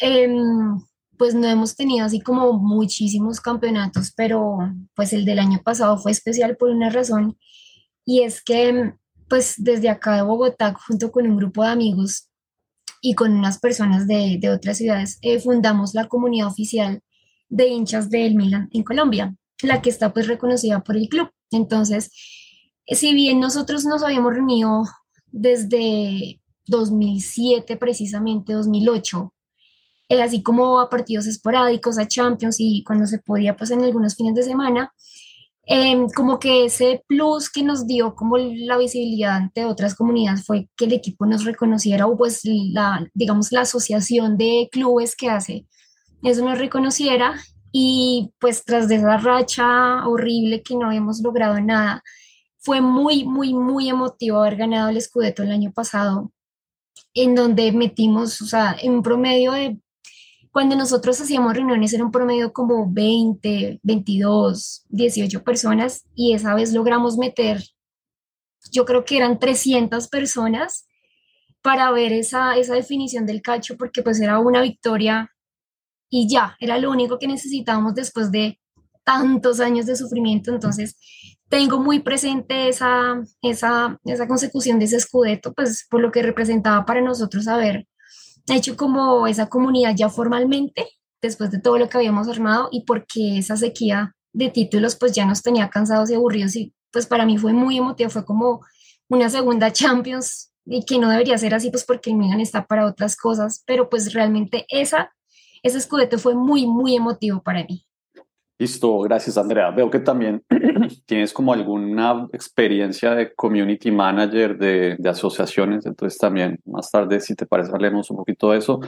Em, pues no hemos tenido así como muchísimos campeonatos, pero pues el del año pasado fue especial por una razón y es que pues desde acá de Bogotá, junto con un grupo de amigos y con unas personas de, de otras ciudades, eh, fundamos la comunidad oficial de hinchas del Milan en Colombia, la que está pues reconocida por el club. Entonces, si bien nosotros nos habíamos reunido desde 2007, precisamente 2008, eh, así como a partidos esporádicos, a Champions y cuando se podía, pues en algunos fines de semana. Em, como que ese plus que nos dio como la visibilidad ante otras comunidades fue que el equipo nos reconociera o pues la, digamos, la asociación de clubes que hace eso nos reconociera y pues tras de esa racha horrible que no habíamos logrado nada, fue muy, muy, muy emotivo haber ganado el Scudetto el año pasado, en donde metimos, o sea, en promedio de cuando nosotros hacíamos reuniones era un promedio como 20, 22, 18 personas y esa vez logramos meter, yo creo que eran 300 personas para ver esa, esa definición del calcio porque pues era una victoria y ya, era lo único que necesitábamos después de tantos años de sufrimiento. Entonces, tengo muy presente esa, esa, esa consecución de ese escudeto, pues por lo que representaba para nosotros saber hecho como esa comunidad ya formalmente, después de todo lo que habíamos armado y porque esa sequía de títulos pues ya nos tenía cansados y aburridos y pues para mí fue muy emotivo, fue como una segunda Champions y que no debería ser así pues porque el Milan está para otras cosas, pero pues realmente esa, ese escudete fue muy, muy emotivo para mí. Listo, gracias Andrea. Veo que también tienes como alguna experiencia de community manager de, de, asociaciones, entonces también más tarde, si te parece, hablemos un poquito de eso.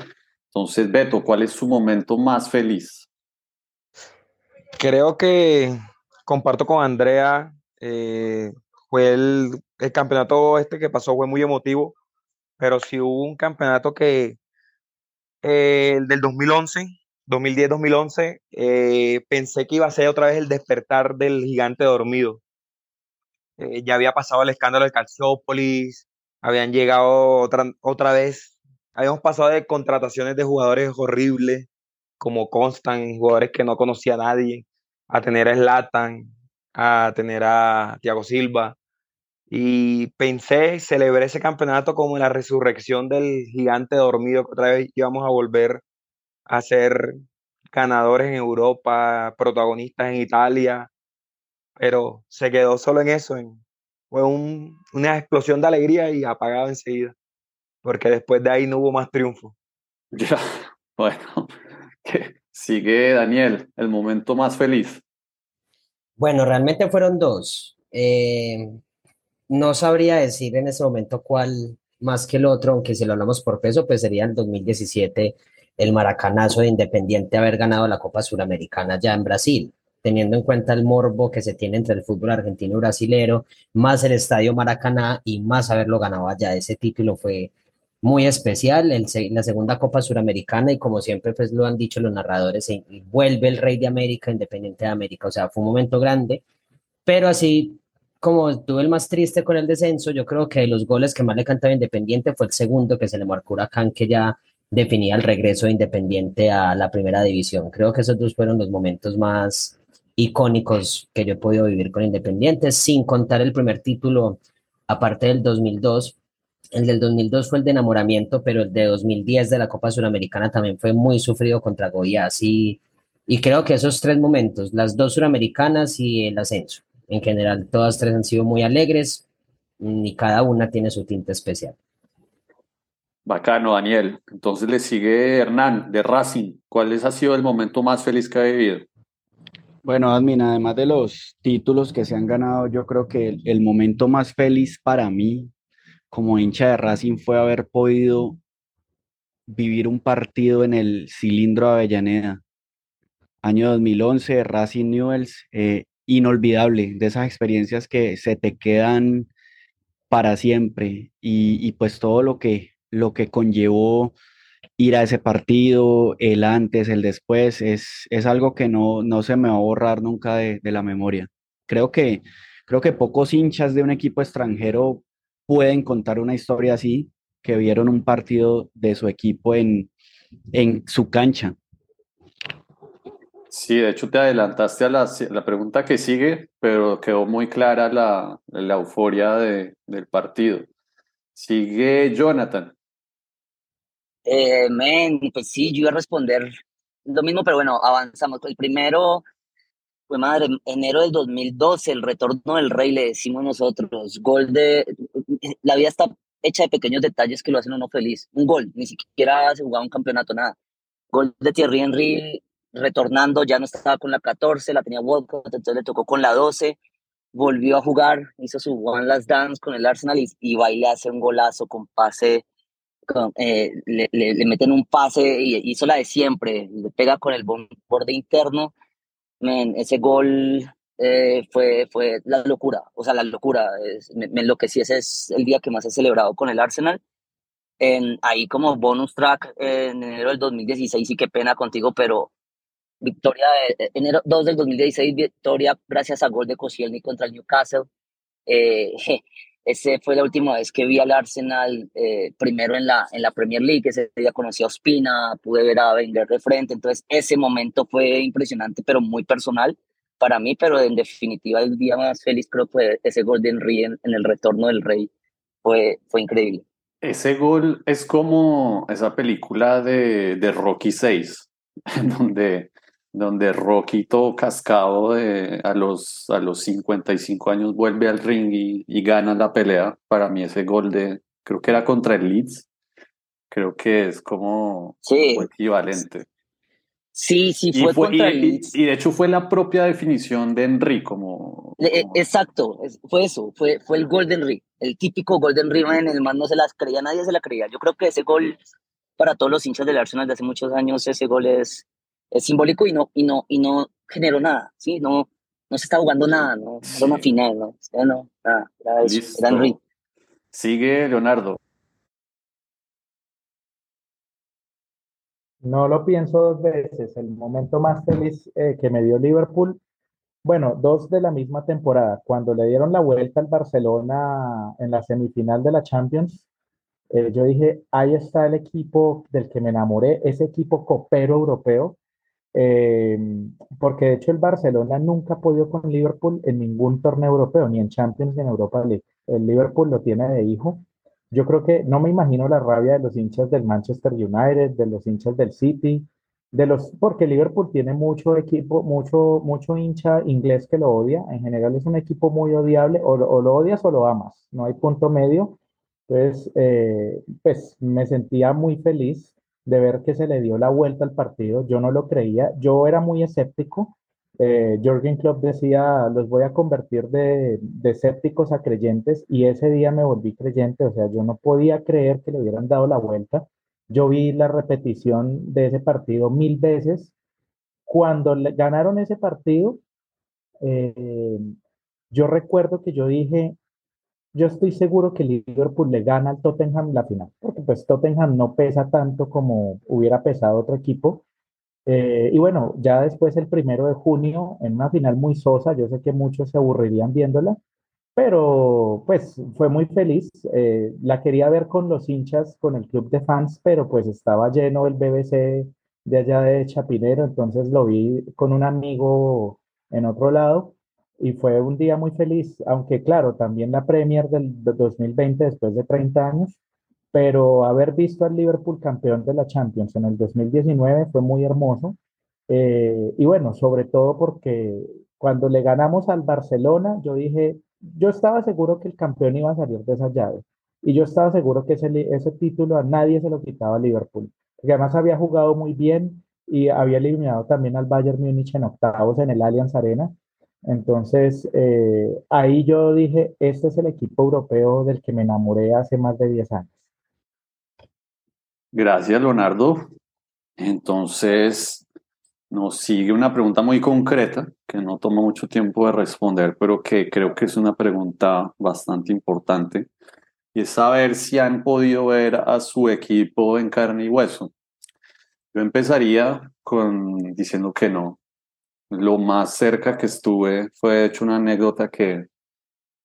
Entonces, Beto, ¿cuál es su momento más feliz? Creo que comparto con Andrea, eh, fue el, el, campeonato este que pasó, fue muy emotivo, pero sí hubo un campeonato que, eh, el del 2011, 2010-2011, eh, pensé que iba a ser otra vez el despertar del gigante dormido. Eh, ya había pasado el escándalo de Calciópolis, habían llegado otra, otra vez, habíamos pasado de contrataciones de jugadores horribles, como Constant, jugadores que no conocía a nadie, a tener a Slatan, a tener a Thiago Silva. Y pensé, celebré ese campeonato como la resurrección del gigante dormido, que otra vez íbamos a volver a ser ganadores en Europa, protagonistas en Italia, pero se quedó solo en eso. fue una explosión de alegría y apagado enseguida, porque después de ahí no hubo más triunfo. Ya, bueno, sigue Daniel, el momento más feliz. Bueno, realmente fueron dos. Eh, no sabría decir en ese momento cuál más que el otro, aunque si lo hablamos por peso, pues sería el 2017 el maracanazo de Independiente haber ganado la Copa Suramericana ya en Brasil, teniendo en cuenta el morbo que se tiene entre el fútbol argentino y brasilero, más el Estadio Maracaná y más haberlo ganado allá. Ese título fue muy especial, el, la segunda Copa Suramericana y como siempre pues lo han dicho los narradores, vuelve el Rey de América, Independiente de América, o sea, fue un momento grande, pero así como tuve el más triste con el descenso, yo creo que los goles que más le cantaba Independiente fue el segundo que se le marcó Huracán, que ya definía el regreso de Independiente a la primera división. Creo que esos dos fueron los momentos más icónicos que yo he podido vivir con Independiente, sin contar el primer título, aparte del 2002, El del 2002 fue el de enamoramiento, pero el de 2010 de la Copa Suramericana también fue muy sufrido contra Goiás y, y creo que esos tres momentos, las dos suramericanas y el ascenso, en general todas tres han sido muy alegres y cada una tiene su tinta especial. Bacano, Daniel. Entonces le sigue Hernán de Racing. ¿Cuál ha sido el momento más feliz que ha vivido? Bueno, Admin, además de los títulos que se han ganado, yo creo que el, momento más feliz para mí como hincha de Racing fue haber podido vivir un partido en el cilindro Avellaneda. Año 2011, Racing Newells, eh, inolvidable, de esas experiencias que se te quedan para siempre y pues todo lo que, lo que conllevó ir a ese partido, el antes, el después, es, es algo que no, no se me va a borrar nunca de, de la memoria. Creo que, creo que pocos hinchas de un equipo extranjero pueden contar una historia así, que vieron un partido de su equipo en, en su cancha. Sí, de hecho te adelantaste a la, la pregunta que sigue, pero quedó muy clara la, la euforia de, del partido. Sigue Jonathan. Eh, men, pues sí, yo iba a responder lo mismo, pero bueno, avanzamos. El primero, fue madre, enero del 2012, el retorno del rey, le decimos nosotros. Gol de. La vida está hecha de pequeños detalles que lo hacen uno feliz. Un gol, ni siquiera se jugaba un campeonato, nada. Gol de Thierry Henry retornando, ya no estaba con la 14, la tenía Walcott, entonces le tocó con la 12, volvió a jugar, hizo su One Last Dance con el Arsenal y, y va y le hace un golazo con pase, con, eh, le, le, le, meten un pase y hizo la de siempre, le pega con el borde interno, Man, ese gol eh, fue, fue la locura, o sea, la locura, es, me, me enloquecí, ese es el día que más he celebrado con el Arsenal. En, ahí como bonus track en enero del 2016, y qué pena contigo, pero victoria de enero 2 del 2016, victoria gracias a gol de Koscielny contra el Newcastle. Eh, ese fue la última vez que vi al Arsenal eh, primero en la, en la Premier League, ese día conocí a Ospina, pude ver a Wenger de frente, entonces ese momento fue impresionante, pero muy personal para mí, pero en definitiva el día más feliz creo fue ese Golden Rey en, en el retorno del Rey, fue, fue increíble. Ese gol es como esa película de, de Rocky 6, donde donde Rocky todo cascado de, a, los, a los 55 años vuelve al ring y, y, gana la pelea. Para mí ese gol de, creo que era contra el Leeds, creo que es como sí. equivalente. Sí, sí, fue, y fue contra y, el Leeds. Y, de hecho fue la propia definición de Henry como... como... Exacto, fue eso, fue, fue el gol de Henry, el típico gol de Henry, en el man no se las creía, nadie se la creía. Yo creo que ese gol, para todos los hinchas del Arsenal de hace muchos años, ese gol es es simbólico y no, y no, y no generó nada, ¿sí? No, no se está jugando nada, ¿no? Sí. Era una final, ¿no? Era, no, nada, era eso, era Henry. Sigue Leonardo. No lo pienso dos veces. El momento más feliz eh, que me dio Liverpool, bueno, dos de la misma temporada. Cuando le dieron la vuelta al Barcelona en la semifinal de la Champions, eh, yo dije, ahí está el equipo del que me enamoré, ese equipo copero europeo, eh, porque de hecho el Barcelona nunca ha podido con Liverpool en ningún torneo europeo, ni en Champions ni en Europa League. El Liverpool lo tiene de hijo. Yo creo que no me imagino la rabia de los hinchas del Manchester United, de los hinchas del City, de los, porque Liverpool tiene mucho equipo, mucho, mucho hincha inglés que lo odia. En general es un equipo muy odiable, o, o lo odias o lo amas, no hay punto medio. Entonces, eh, pues me sentía muy feliz de ver que se le dio la vuelta al partido. Yo no lo creía, yo era muy escéptico. Eh, Jorgen Klopp decía, los voy a convertir de, escépticos a creyentes y ese día me volví creyente, o sea, yo no podía creer que le hubieran dado la vuelta. Yo vi la repetición de ese partido mil veces. Cuando ganaron ese partido, eh, yo recuerdo que yo dije, yo estoy seguro que Liverpool le gana al Tottenham la final, porque pues Tottenham no pesa tanto como hubiera pesado otro equipo. Eh, y bueno, ya después el primero de junio, en una final muy sosa, yo sé que muchos se aburrirían viéndola, pero pues fue muy feliz. Eh, la quería ver con los hinchas, con el club de fans, pero pues estaba lleno el BBC de allá de Chapinero, entonces lo vi con un amigo en otro lado y fue un día muy feliz, aunque claro, también la Premier del 2020, después de 30 años, pero haber visto al Liverpool campeón de la Champions en el 2019 fue muy hermoso. Eh, y bueno, sobre todo porque cuando le ganamos al Barcelona, yo dije, yo estaba seguro que el campeón iba a salir de esa llave. Y yo estaba seguro que ese, ese título a nadie se lo quitaba a Liverpool. Porque además había jugado muy bien y había eliminado también al Bayern Múnich en octavos en el Allianz Arena. Entonces, eh, ahí yo dije, este es el equipo europeo del que me enamoré hace más de 10 años. Gracias, Leonardo. Entonces, nos sigue una pregunta muy concreta que no toma mucho tiempo de responder, pero que creo que es una pregunta bastante importante. Y es saber si han podido ver a su equipo en carne y hueso. Yo empezaría con diciendo que no. Lo más cerca que estuve fue de hecho una anécdota que,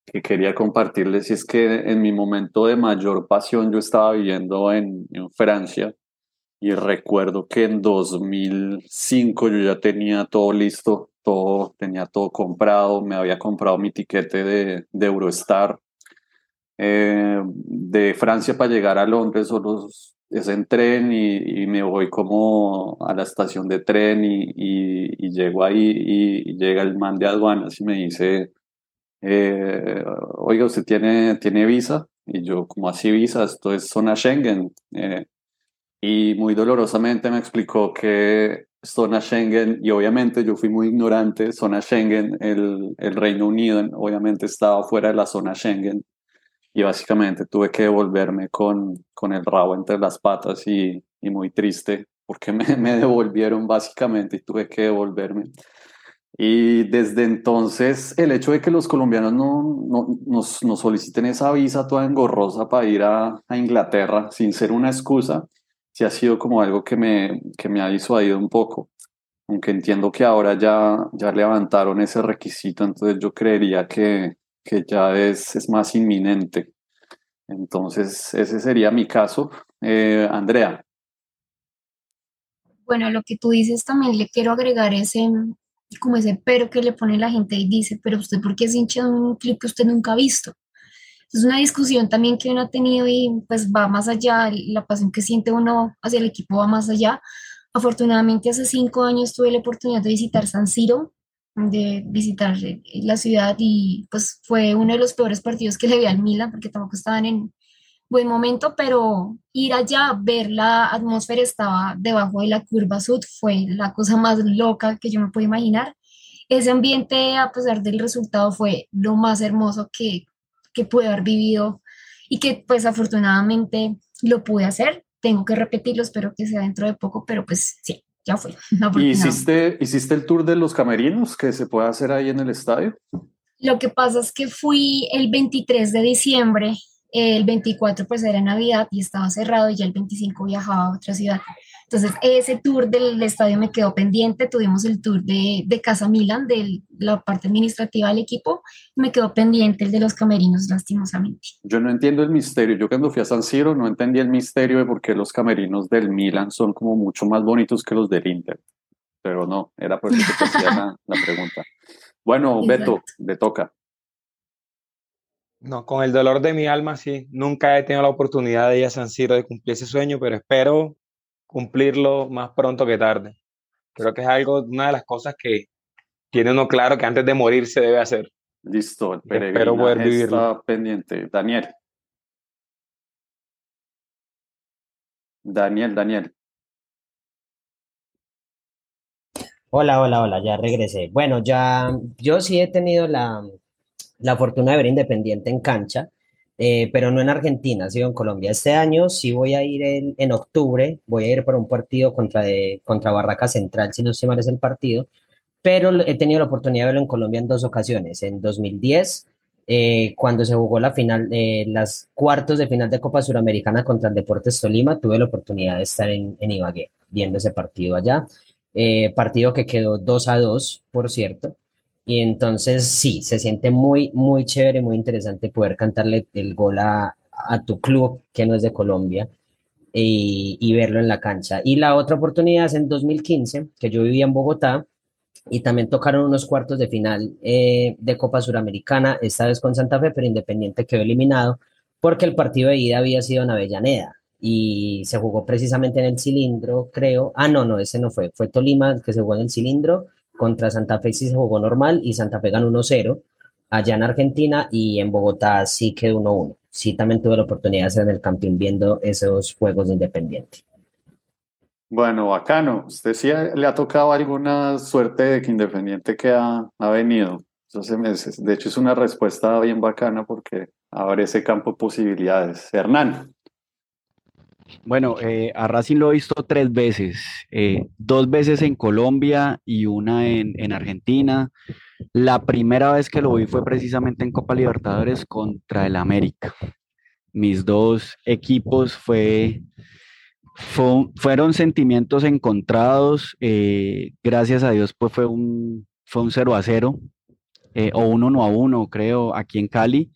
que quería compartirles y es que en mi momento de mayor pasión yo estaba viviendo en, Francia y recuerdo que en 2005 yo ya tenía todo listo, todo, tenía todo comprado, me había comprado mi tiquete de, de Eurostar. Eh, de Francia para llegar a Londres solo es en tren y, y, me voy como a la estación de tren y, y, y llego ahí y, llega el man de aduanas y me dice, eh, oiga, ¿usted tiene, tiene visa? Y yo, como así visa? Esto es zona Schengen. Eh, y muy dolorosamente me explicó que zona Schengen, y obviamente yo fui muy ignorante, zona Schengen, el, el Reino Unido obviamente estaba fuera de la zona Schengen y básicamente tuve que devolverme con, con el rabo entre las patas y, y muy triste porque me, me, devolvieron básicamente y tuve que devolverme. Y desde entonces el hecho de que los colombianos no, no nos, nos, soliciten esa visa toda engorrosa para ir a, Inglaterra sin ser una excusa, sí ha sido como algo que me, que me ha disuadido un poco. Aunque entiendo que ahora ya, ya levantaron ese requisito, entonces yo creería que, que ya es, es más inminente. Entonces, ese sería mi caso. Eh, Andrea. Bueno, lo que tú dices también le quiero agregar ese, como ese pero que le pone la gente y dice, pero usted, ¿por qué es hincha de un club que usted nunca ha visto? Es una discusión también que uno ha tenido y pues va más allá, la pasión que siente uno hacia el equipo va más allá. Afortunadamente hace cinco años tuve la oportunidad de visitar San Siro, de visitar la ciudad y pues fue uno de los peores partidos que le vi al Milan porque tampoco estaban en buen momento, pero ir allá, ver la atmósfera, estaba debajo de la curva sud, fue la cosa más loca que yo me puedo imaginar. Ese ambiente, a pesar del resultado, fue lo más hermoso que, que pude haber vivido y que pues afortunadamente lo pude hacer. Tengo que repetirlo, espero que sea dentro de poco, pero pues sí, ya fue. ¿Y hiciste, hiciste el tour de los camerinos que se puede hacer ahí en el estadio? Lo que pasa es que fui el 23 de diciembre, el 24 pues era Navidad y estaba cerrado y ya el 25 viajaba a otra ciudad. Entonces ese tour del estadio me quedó pendiente, tuvimos el tour de, de Casa Milan, de la parte administrativa del equipo, me quedó pendiente el de los camerinos lastimosamente. Yo no entiendo el misterio, yo cuando fui a San Siro no entendí el misterio de por qué los camerinos del Milan son como mucho más bonitos que los del Inter, pero no, era por eso que te hacía la, la pregunta. Bueno, Exacto. Beto, le toca. No, con el dolor de mi alma, sí. Nunca he tenido la oportunidad de ir a San Siro de cumplir ese sueño, pero espero cumplirlo más pronto que tarde. Creo que es algo, una de las cosas que tiene uno claro que antes de morir se debe hacer. Listo, el espero poder vivirlo. Está pendiente. Daniel. Daniel, Daniel. Hola, hola, hola, ya regresé. Bueno, ya yo sí he tenido la, la fortuna de ver Independiente en cancha, eh, pero no en Argentina, ha sido en Colombia. Este año sí voy a ir en, en octubre, voy a ir para un partido contra, de, contra Barraca Central, si no se mal es el partido, pero he tenido la oportunidad de verlo en Colombia en dos ocasiones, en 2010. Eh, cuando se jugó la final, eh, las cuartos de final de Copa Suramericana contra el Deportes Tolima, tuve la oportunidad de estar en, en Ibagué viendo ese partido allá. Eh, partido que quedó 2 a 2, por cierto. Y entonces sí, se siente muy, muy chévere, muy interesante poder cantarle el gol a, a tu club que no es de Colombia y, y, verlo en la cancha. Y la otra oportunidad es en 2015, que yo vivía en Bogotá y también tocaron unos cuartos de final eh, de Copa Suramericana, esta vez con Santa Fe, pero Independiente quedó eliminado porque el partido de ida había sido en Avellaneda y se jugó precisamente en el cilindro, creo. Ah, no, no, ese no fue. Fue Tolima que se jugó en el cilindro. Contra Santa Fe sí se jugó normal y Santa Fe ganó 1-0 allá en Argentina y en Bogotá sí quedó 1-1. Sí, también tuve la oportunidad de estar en el camping viendo esos juegos de Independiente. Bueno, bacano. ¿Usted sí le ha tocado alguna suerte de que Independiente que ha, ha venido esos meses? De hecho, es una respuesta bien bacana porque abre ese campo de posibilidades. Hernán. Bueno, eh, a Racing lo he visto tres veces, eh, dos veces en Colombia y una en, Argentina. La primera vez que lo vi fue precisamente en Copa Libertadores contra el América. Mis dos equipos fue, fueron sentimientos encontrados. Eh, gracias a Dios, pues fue un, fue un 0 a 0 o un 1 a 1, creo, aquí en Cali.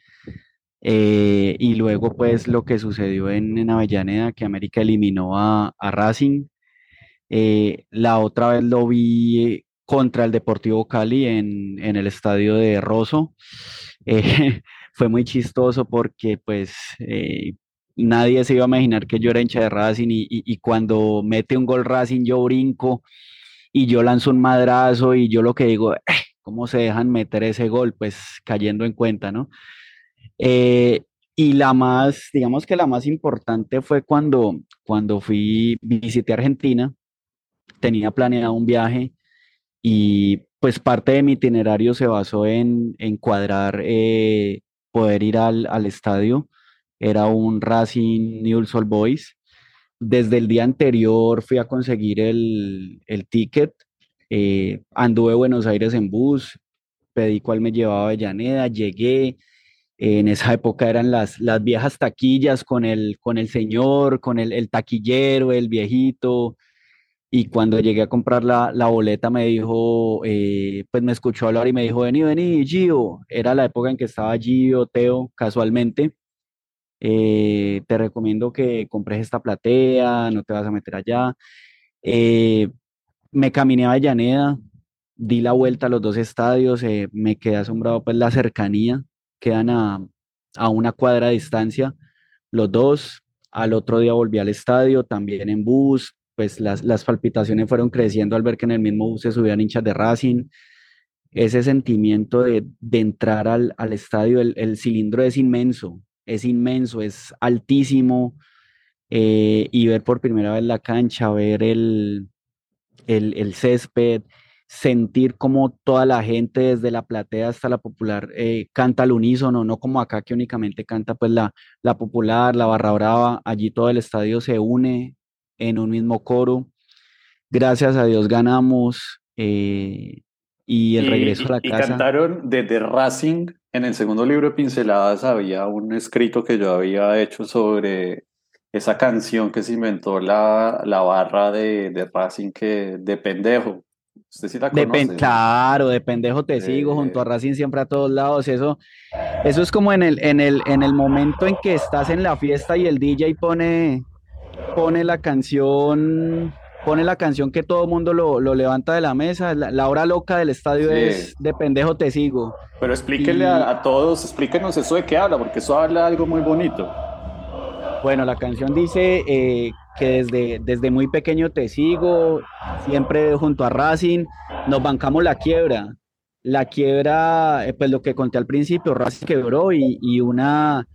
Eh, y luego, pues, lo que sucedió en, Avellaneda, que América eliminó a, Racing. Eh, la otra vez lo vi contra el Deportivo Cali en, el estadio de Rosso. Eh, fue muy chistoso porque, pues, nadie se iba a imaginar que yo era hincha de Racing y, cuando mete un gol Racing yo brinco y yo lanzo un madrazo y yo lo que digo, ¿cómo se dejan meter ese gol? Pues cayendo en cuenta, ¿no? Eh, y la más, digamos que la más importante fue cuando, cuando fui, visité Argentina, tenía planeado un viaje y pues parte de mi itinerario se basó en, en cuadrar eh, poder ir al, al, estadio. Era un Racing Newell's Old Boys. Desde el día anterior fui a conseguir el, el ticket. Eh, anduve Buenos Aires en bus, pedí cuál me llevaba a Avellaneda, llegué, en esa época eran las, las viejas taquillas con el, con el señor, con el, taquillero, el viejito. Y cuando llegué a comprar la, la boleta me dijo, eh, pues me escuchó hablar y me dijo, vení, vení, Gio. Era la época en que estaba Gio, Teo, casualmente. Eh, te recomiendo que compres esta platea, no te vas a meter allá. Eh, me caminé a Avellaneda, di la vuelta a los dos estadios, me quedé asombrado pues la cercanía quedan a, una cuadra de distancia los dos. Al otro día volví al estadio, también en bus, pues las, las palpitaciones fueron creciendo al ver que en el mismo bus se subían hinchas de Racing. Ese sentimiento de, entrar al, estadio, el, cilindro es inmenso, es inmenso, es altísimo. Eh, y ver por primera vez la cancha, ver el, el, el césped, sentir como toda la gente, desde la platea hasta la popular, eh, canta al unísono, no como acá que únicamente canta pues la, la popular, la barra brava, allí todo el estadio se une en un mismo coro. Gracias a Dios ganamos eh, y el regreso a la casa. Y cantaron desde Racing, en el segundo libro de Pinceladas había un escrito que yo había hecho sobre esa canción que se inventó la, la barra de, de Racing que de pendejo Usted sí la conoce. claro, de pendejo te sigo, junto a Racing siempre a todos lados. Eso, eso es como en el, en, el, en el momento en que estás en la fiesta y el DJ pone, pone la canción, pone la canción que todo el mundo lo, levanta de la mesa. La, hora loca del estadio es de pendejo te sigo. Pero explíquenle a, todos, explíquenos eso de qué habla, porque eso habla algo muy bonito. Bueno, la canción dice eh, que desde, desde muy pequeño te sigo, siempre junto a Racing, nos bancamos la quiebra. La quiebra, eh, pues lo que conté al principio, Racing quebró y, y una,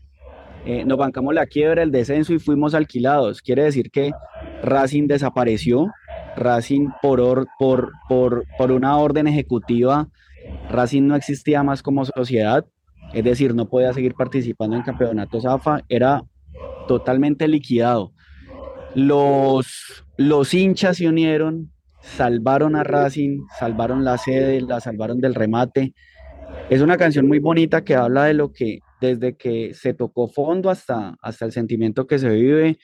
eh, nos bancamos la quiebra, el descenso y fuimos alquilados. Quiere decir que Racing desapareció, Racing por, por, por, por una orden ejecutiva, Racing no existía más como sociedad, es decir, no podía seguir participando en campeonatos AFA, era totalmente liquidado. Los, los hinchas se unieron, salvaron a Racing, salvaron la sede, la salvaron del remate. Es una canción muy bonita que habla de lo que desde que se tocó fondo hasta, hasta el sentimiento que se vive.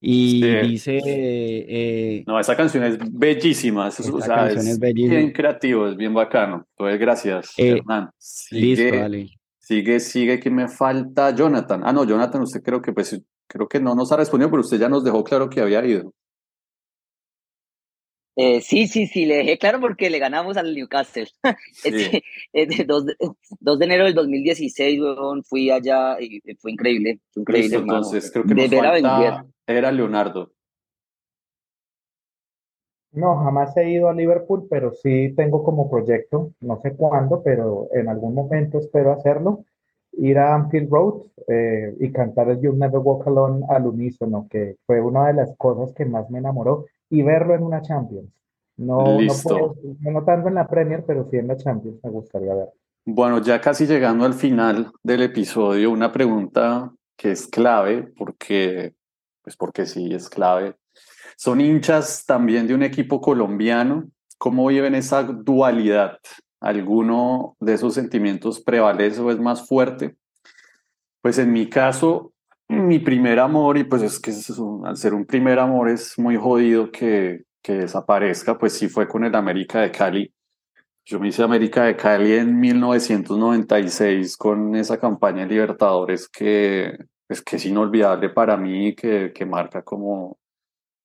Y dice... Eh, no, esa canción es bellísima. Es, canción es, bien creativo, es bien bacano. Entonces, gracias, eh, Hernán. Sigue, listo, Sigue, sigue, que me falta Jonathan. Ah, no, Jonathan, usted creo que pues Creo que no nos ha respondido, pero usted ya nos dejó claro que había ido. Eh, sí, sí, sí, le dejé claro porque le ganamos al Newcastle. Sí. 2, de, enero del 2016, fui allá y fue increíble. Fue increíble entonces, creo que nos falta, era Leonardo. No, jamás he ido a Liverpool, pero sí tengo como proyecto, no sé cuándo, pero en algún momento espero hacerlo, ir a Anfield Road eh, y cantar el You Never Walk Alone al unísono, que fue una de las cosas que más me enamoró, y verlo en una Champions. No, no, puedo, no tanto en la Premier, pero sí en la Champions me gustaría ver. Bueno, ya casi llegando al final del episodio, una pregunta que es clave, porque, pues porque sí, es clave son hinchas también de un equipo colombiano. ¿Cómo viven esa dualidad? ¿Alguno de esos sentimientos prevalece o es más fuerte? Pues en mi caso, mi primer amor, y pues es que al ser un primer amor es muy jodido que, que desaparezca, pues sí fue con el América de Cali. Yo me hice América de Cali en 1996 con esa campaña de Libertadores que, es que es inolvidable para mí, que, que marca como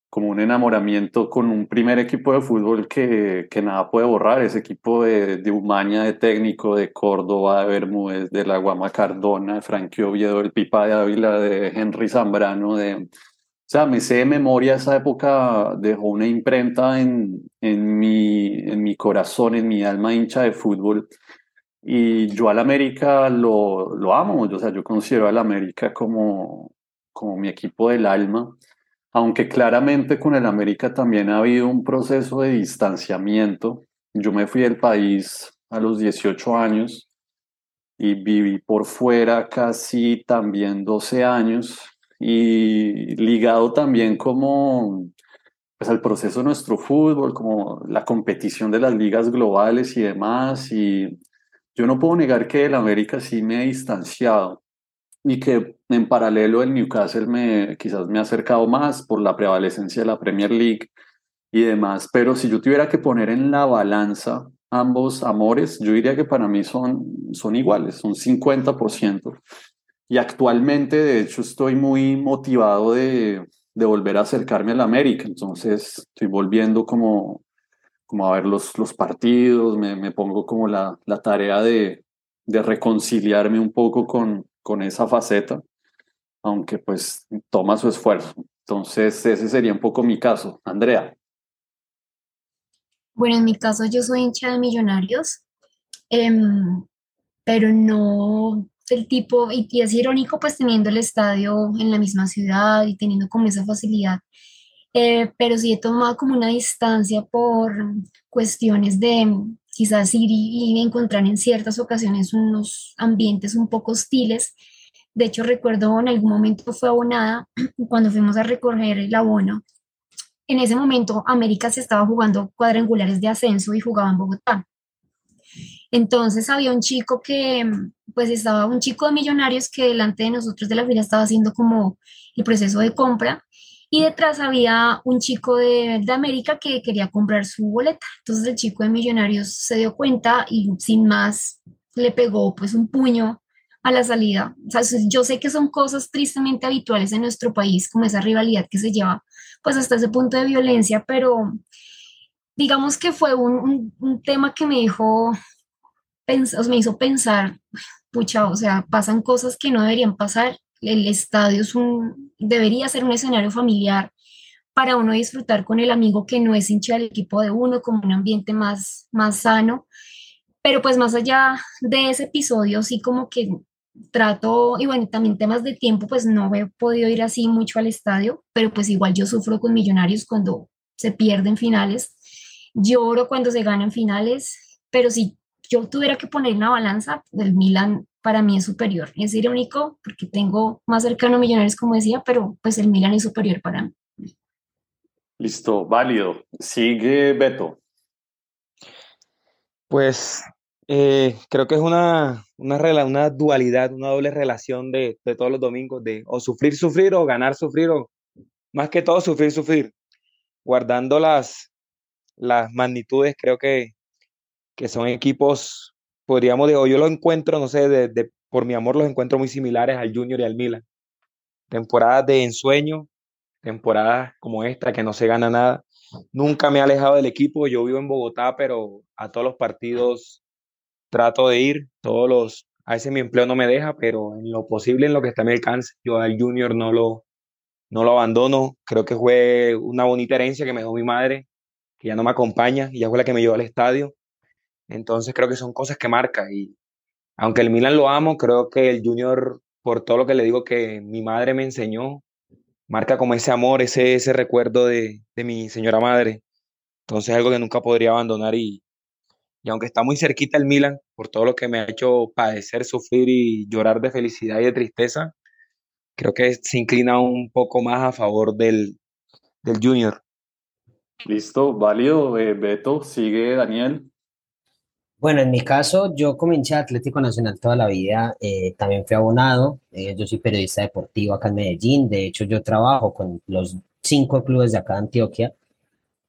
como un enamoramiento con un primer equipo de fútbol que, que nada puede borrar, ese equipo de, de Umaña, de técnico, de Córdoba, de Bermúdez, de la Guama Cardona, de Frankie Oviedo, del Pipa de Ávila, de Henry Zambrano, de... O sea, me sé de memoria esa época, dejó una imprenta en, en, mi, en mi corazón, en mi alma hincha de fútbol. Y yo al América lo, lo amo, o sea, yo considero al América como, como mi equipo del alma aunque claramente con el América también ha habido un proceso de distanciamiento. Yo me fui del país a los 18 años y viví por fuera casi también 12 años y ligado también como pues al proceso de nuestro fútbol, como la competición de las ligas globales y demás. Y yo no puedo negar que el América sí me he distanciado y que en paralelo el Newcastle me, quizás me ha acercado más por la prevalecencia de la Premier League y demás, pero si yo tuviera que poner en la balanza ambos amores, yo diría que para mí son, son iguales, son 50%. Y actualmente, de hecho, estoy muy motivado de, de volver a acercarme a la América, entonces estoy volviendo como, como a ver los, los partidos, me, me pongo como la, la tarea de, de reconciliarme un poco con, con esa faceta, aunque pues toma su esfuerzo. Entonces, ese sería un poco mi caso. Andrea. Bueno, en mi caso yo soy hincha de millonarios, em, pero no del tipo, y, es irónico pues teniendo el estadio en la misma ciudad y teniendo como esa facilidad, eh, pero sí he tomado como una distancia por cuestiones de quizás ir y, encontrar en ciertas ocasiones unos ambientes un poco hostiles. De hecho, recuerdo en algún momento fue abonada cuando fuimos a recoger el abono. En ese momento, América se estaba jugando cuadrangulares de ascenso y jugaba en Bogotá. Entonces había un chico que, pues estaba un chico de millonarios que delante de nosotros de la fila estaba haciendo como el proceso de compra y detrás había un chico de, América que quería comprar su boleta. Entonces el chico de Millonarios se dio cuenta y sin más le pegó pues un puño a la salida. O sea, yo sé que son cosas tristemente habituales en nuestro país, como esa rivalidad que se lleva pues hasta ese punto de violencia, pero digamos que fue un, tema que me dijo, me hizo pensar, pucha, o sea, pasan cosas que no deberían pasar el estadio es un, debería ser un escenario familiar para uno disfrutar con el amigo que no es hincha del equipo de uno, como un ambiente más, más sano. Pero pues más allá de ese episodio, sí como que trato, y bueno, también temas de tiempo, pues no he podido ir así mucho al estadio, pero pues igual yo sufro con millonarios cuando se pierden finales, lloro cuando se ganan finales, pero si yo tuviera que poner una balanza, del Milan para mí es superior. Es irónico porque tengo más cercano a Millonarios, como decía, pero pues el Milan es superior para mí. Listo, válido. Sigue Beto. Pues eh, creo que es una, una, una dualidad, una doble relación de, de, todos los domingos, de o sufrir, sufrir o ganar, sufrir, o más que todo sufrir, sufrir. Guardando las, las magnitudes, creo que, que son equipos podríamos, o yo lo encuentro, no sé, de, por mi amor los encuentro muy similares al Junior y al Milan. Temporadas de ensueño, temporadas como esta que no se gana nada. nunca me he alejado del equipo. Yo vivo en Bogotá, pero a todos los partidos trato de ir. Todos los, a veces mi empleo no me deja, pero en lo posible, en lo que está a mi alcance, yo al Junior no lo, no lo abandono. Creo que fue una bonita herencia que me dio mi madre, que ya no me acompaña, y ya fue la que me llevó al estadio. Entonces creo que son cosas que marcan. Y aunque el Milan lo amo, creo que el Junior, por todo lo que le digo que mi madre me enseñó, marca como ese amor, ese, ese recuerdo de, de mi señora madre. Entonces es algo que nunca podría abandonar y, y aunque está muy cerquita el Milan, por todo lo que me ha hecho padecer, sufrir y llorar de felicidad y de tristeza, creo que se inclina un poco más a favor del, del Junior. Listo, válido. Eh, Beto, sigue Daniel. Bueno, en mi caso, yo comencé Atlético Nacional toda la vida, eh, también fui abonado, eh, yo soy periodista deportivo acá en Medellín, de hecho yo trabajo con los cinco clubes de acá de Antioquia,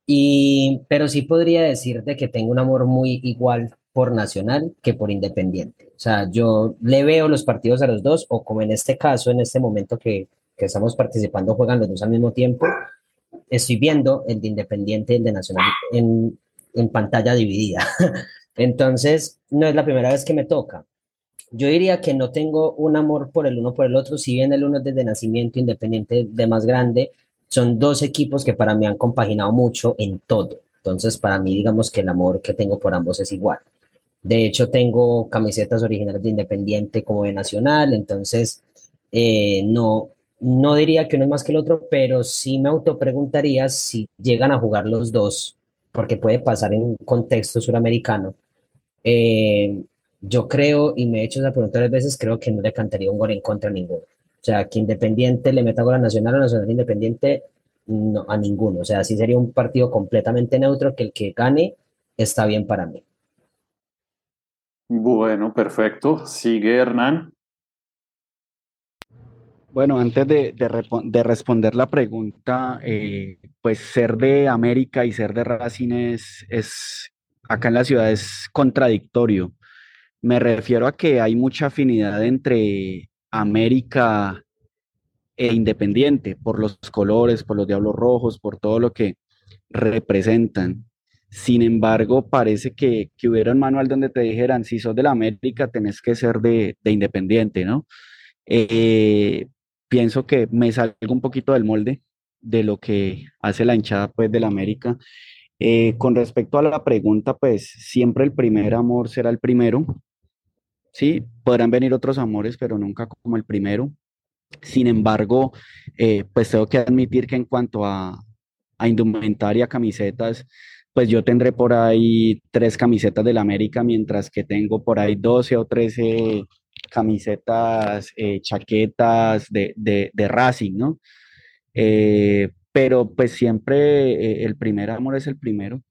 y, pero sí podría decir de que tengo un amor muy igual por Nacional que por Independiente. O sea, yo le veo los partidos a los dos, o como en este caso, en este momento que, que estamos participando, juegan los dos al mismo tiempo, estoy viendo el de Independiente y el de Nacional en, en pantalla dividida. Entonces, no es la primera vez que me toca. Yo diría que no tengo un amor por el uno por el otro, si bien el uno es desde nacimiento independiente de más grande, son dos equipos que para mí han compaginado mucho en todo. Entonces, para mí, digamos que el amor que tengo por ambos es igual. De hecho, tengo camisetas originales de Independiente como de Nacional, entonces eh, no, no diría que uno es más que el otro, pero sí me autopreguntaría si llegan a jugar los dos, porque puede pasar en un contexto suramericano. Eh, yo creo, y me he hecho esa pregunta varias veces, creo que no le cantaría un gol en contra a ninguno. O sea, que Independiente le meta gol a Nacional o Nacional Independiente, no, a ninguno. O sea, sí sería un partido completamente neutro, que el que gane está bien para mí. Bueno, perfecto. Sigue Hernán. Bueno, antes de, de, de responder la pregunta, eh, pues ser de América y ser de Racing es, es, acá en la ciudad es contradictorio. Me refiero a que hay mucha afinidad entre América e Independiente por los colores, por los Diablos Rojos, por todo lo que representan. Sin embargo, parece que, que hubiera un manual donde te dijeran, si sos de la América, tenés que ser de, de Independiente, ¿no? Eh, pienso que me salgo un poquito del molde de lo que hace la hinchada pues de la América. Eh, con respecto a la pregunta, pues siempre el primer amor será el primero. Sí, podrán venir otros amores, pero nunca como el primero. Sin embargo, eh, pues tengo que admitir que en cuanto a, a indumentaria, camisetas, pues yo tendré por ahí tres camisetas del América, mientras que tengo por ahí 12 o 13 camisetas, eh, chaquetas de, de, Racing, ¿no? Eh, pero pues siempre eh, el primer amor es el primero.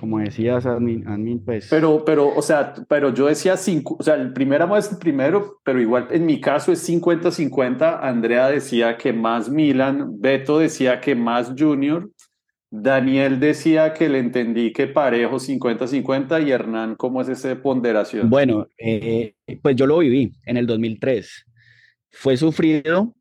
Como decías, admin, admin, pues... Pero, pero, o sea, pero yo decía, cinco, o sea, el primer amor es el primero, pero igual en mi caso es 50-50. Andrea decía que más Milan, Beto decía que más Junior, Daniel decía que le entendí que parejo 50-50 y Hernán, ¿cómo es esa ponderación? Bueno, eh, pues yo lo viví en el 2003. Fue sufrido,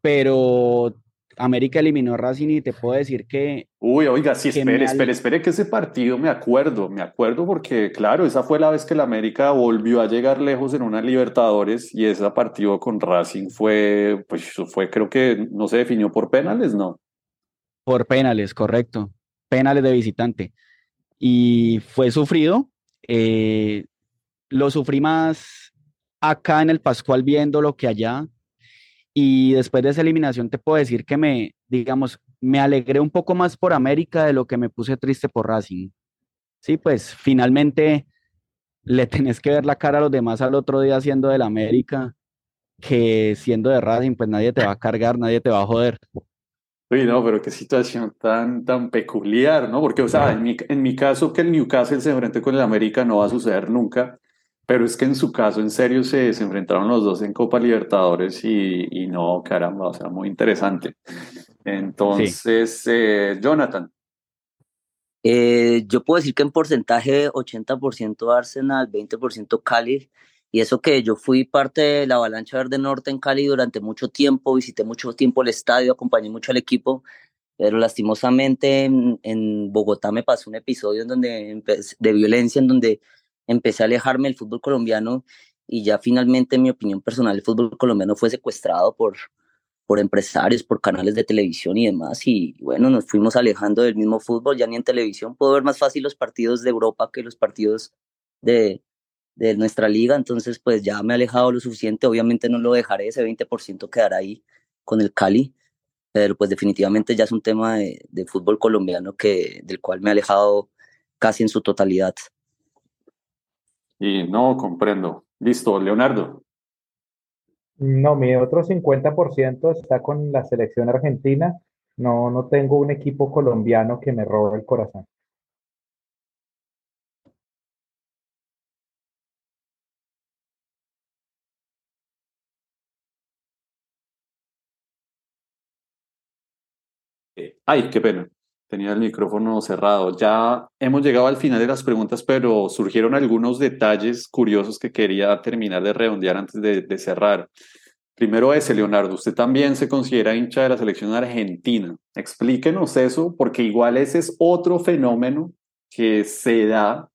pero América eliminó a Racing y te puedo decir que... Uy, oiga, sí, espere, espere, espere que ese partido me acuerdo, me acuerdo porque, claro, esa fue la vez que la América volvió a llegar lejos en una Libertadores y ese partido con Racing fue, pues fue, creo que no se definió por penales, ¿no? Por penales, correcto. Penales de visitante. Y fue sufrido. Eh, lo sufrí más acá en el Pascual viendo lo que allá. Y después de esa eliminación te puedo decir que me, digamos, me alegré un poco más por América de lo que me puse triste por Racing. Sí, pues finalmente le tenés que ver la cara a los demás al otro día siendo del América que siendo de Racing, pues nadie te va a cargar, nadie te va a joder. Uy, no, pero qué situación tan, tan peculiar, ¿no? Porque, o sea, en mi, en mi caso que el Newcastle se enfrente con el América no va a suceder nunca, pero es que en su caso, en serio, se, se enfrentaron los dos en Copa Libertadores y, y no, caramba, o sea, muy interesante. Entonces, sí. eh, Jonathan. Eh, yo puedo decir que en porcentaje 80% Arsenal, 20% Cali, y eso que yo fui parte de la Avalancha Verde Norte en Cali durante mucho tiempo, visité mucho tiempo el estadio, acompañé mucho al equipo. pero lastimosamente en, Bogotá me pasó un episodio en donde de violencia en donde empecé a alejarme del fútbol colombiano y ya finalmente, en mi opinión personal, el fútbol colombiano fue secuestrado por, por empresarios, por canales de televisión y demás. Y bueno, nos fuimos alejando del mismo fútbol, ya ni en televisión puedo ver más fácil los partidos de Europa que los partidos de, de nuestra liga. Entonces, pues ya me he alejado lo suficiente. Obviamente no lo dejaré, ese 20% quedará ahí con el Cali pero pues definitivamente ya es un tema de, fútbol colombiano que, del cual me he alejado casi en su totalidad. Y no comprendo. Listo, Leonardo. No, mi otro 50% está con la selección argentina. No, no tengo un equipo colombiano que me robe el corazón. Ay, qué pena. Tenía el micrófono cerrado. Ya hemos llegado al final de las preguntas, pero surgieron algunos detalles curiosos que quería terminar de redondear antes de, cerrar. Primero ese, Leonardo, usted también se considera hincha de la selección argentina. Explíquenos eso, porque igual ese es otro fenómeno que se da.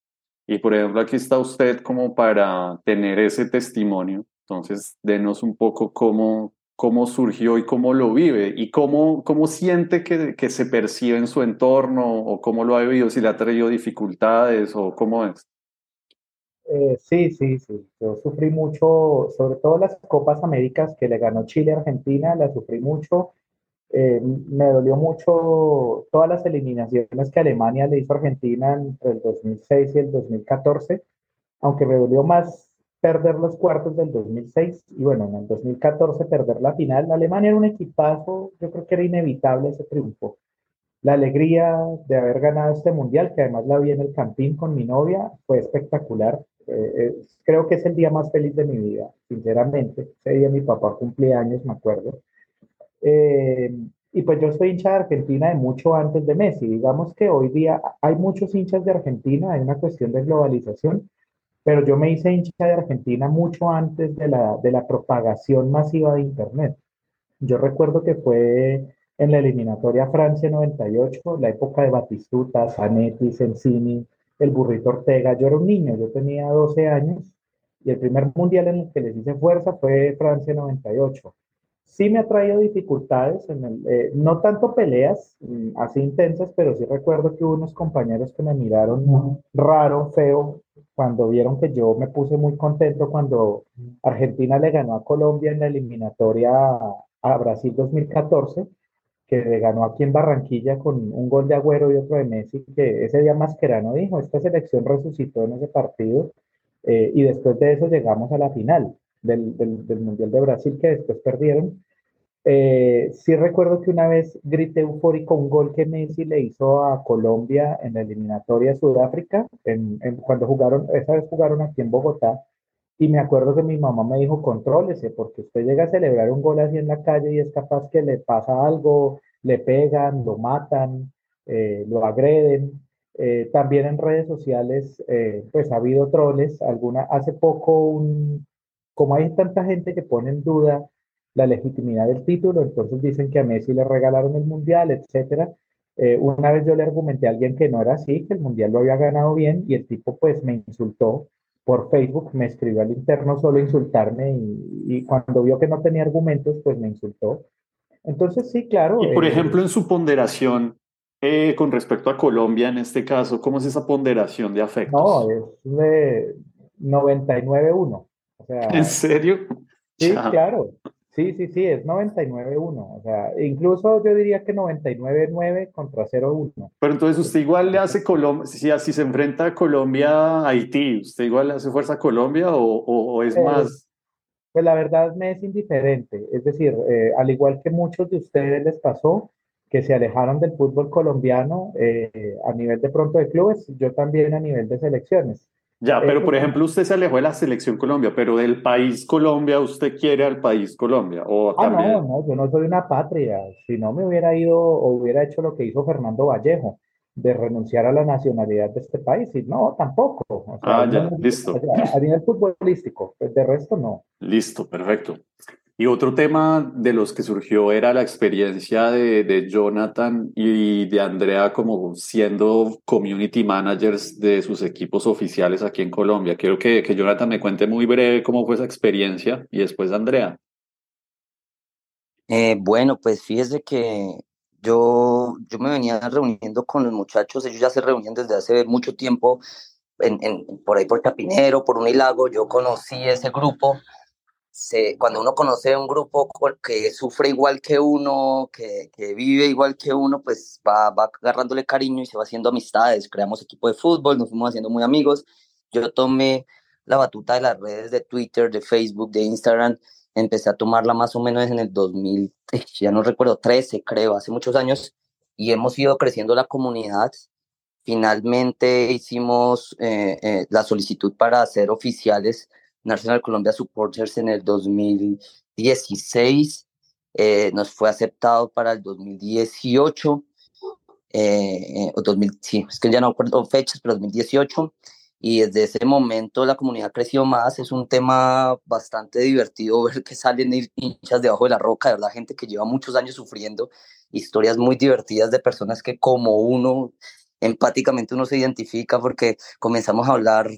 Y por ejemplo, aquí está usted como para tener ese testimonio. Entonces, denos un poco cómo, cómo surgió y cómo lo vive y cómo, cómo siente que, que, se percibe en su entorno o cómo lo ha vivido, si le ha traído dificultades o cómo es. Eh, sí, sí, sí. Yo sufrí mucho, sobre todo las Copas Américas que le ganó Chile a Argentina, la sufrí mucho. Eh, me dolió mucho todas las eliminaciones que Alemania le hizo a Argentina entre el 2006 y el 2014, aunque me dolió más perder los cuartos del 2006 y bueno, en el 2014 perder la final. Alemania era un equipazo, yo creo que era inevitable ese triunfo. La alegría de haber ganado este mundial, que además la vi en el campín con mi novia, fue espectacular. Eh, eh, creo que es el día más feliz de mi vida, sinceramente. Ese día mi papá cumplía años, me acuerdo. Eh, y pues yo soy hincha de Argentina de mucho antes de Messi. Digamos que hoy día hay muchos hinchas de Argentina, hay una cuestión de globalización, pero yo me hice hincha de Argentina mucho antes de la, de la propagación masiva de Internet. Yo recuerdo que fue en la eliminatoria Francia 98, la época de Batistuta, Zanetti, Sensini, el burrito Ortega. Yo era un niño, yo tenía 12 años y el primer mundial en el que les hice fuerza fue Francia 98. Sí me ha traído dificultades, en el, eh, no tanto peleas mm, así intensas, pero sí recuerdo que hubo unos compañeros que me miraron raro, feo, cuando vieron que yo me puse muy contento cuando Argentina le ganó a Colombia en la eliminatoria a, Brasil 2014, que le ganó aquí en Barranquilla con un gol de Agüero y otro de Messi, que ese día Mascherano dijo, esta selección resucitó en ese partido, eh, y después de eso llegamos a la final del, del Mundial de Brasil, que después perdieron, eh, sí recuerdo que una vez grité eufórico un gol que Messi le hizo a Colombia en la eliminatoria Sudáfrica, en, cuando jugaron, esa vez jugaron aquí en Bogotá, y me acuerdo que mi mamá me dijo, contrólese, porque usted llega a celebrar un gol así en la calle y es capaz que le pasa algo, le pegan, lo matan, eh, lo agreden. Eh, también en redes sociales, pues ha habido troles, alguna, hace poco un, como hay tanta gente que pone en duda la legitimidad del título, entonces dicen que a Messi le regalaron el mundial, etcétera. Eh, una vez yo le argumenté a alguien que no era así, que el mundial lo había ganado bien y el tipo pues me insultó por Facebook, me escribió al interno solo insultarme y, cuando vio que no tenía argumentos pues me insultó. Entonces sí, claro. Y por eh, ejemplo en su ponderación eh, con respecto a Colombia en este caso, ¿cómo es esa ponderación de afectos? No, es de 99-1. ¿En serio? Sí, claro. Sí, sí, sí, es 99-1. O sea, incluso yo diría que 99-9 contra 0-1. Pero entonces usted igual le hace Colombia, si, si se enfrenta a Colombia Haití, ¿usted igual le hace fuerza a Colombia o, o, es pues, más? Pues la verdad me es indiferente. Es decir, eh, al igual que muchos de ustedes les pasó, que se alejaron del fútbol colombiano eh, a nivel de pronto de clubes, yo también a nivel de selecciones. Ya, pero por ejemplo, usted se alejó de la selección Colombia, pero del país Colombia, ¿usted quiere al país Colombia? ¿O ah, no, no, yo no soy una patria. Si no me hubiera ido o hubiera hecho lo que hizo Fernando Vallejo, de renunciar a la nacionalidad de este país. Y no, tampoco. ah, ya, listo. A nivel futbolístico, pues, de resto no. Listo, perfecto. Y otro tema de los que surgió era la experiencia de, de, Jonathan y de Andrea como siendo community managers de sus equipos oficiales aquí en Colombia. Quiero que, que Jonathan me cuente muy breve cómo fue esa experiencia y después Andrea. Eh, bueno, pues fíjese que yo, yo me venía reuniendo con los muchachos, ellos ya se reunían desde hace mucho tiempo en, en, por ahí por Chapinero, por Unilago, yo conocí ese grupo cuando uno conoce un grupo que sufre igual que uno, que, que vive igual que uno, pues va, va, agarrándole cariño y se va haciendo amistades. Creamos equipo de fútbol, nos fuimos haciendo muy amigos. Yo tomé la batuta de las redes de Twitter, de Facebook, de Instagram. Empecé a tomarla más o menos en el 2000, ya no recuerdo, 13 creo, hace muchos años. Y hemos ido creciendo la comunidad. Finalmente hicimos eh, eh, la solicitud para ser oficiales National Colombia Supporters en el 2016, eh, nos fue aceptado para el 2018, eh, o 2000, sí, es que ya no acuerdo fechas, pero 2018, y desde ese momento la comunidad creció más, es un tema bastante divertido ver que salen hinchas debajo de la roca, de verdad, gente que lleva muchos años sufriendo, historias muy divertidas de personas que como uno empáticamente uno se identifica porque comenzamos a hablar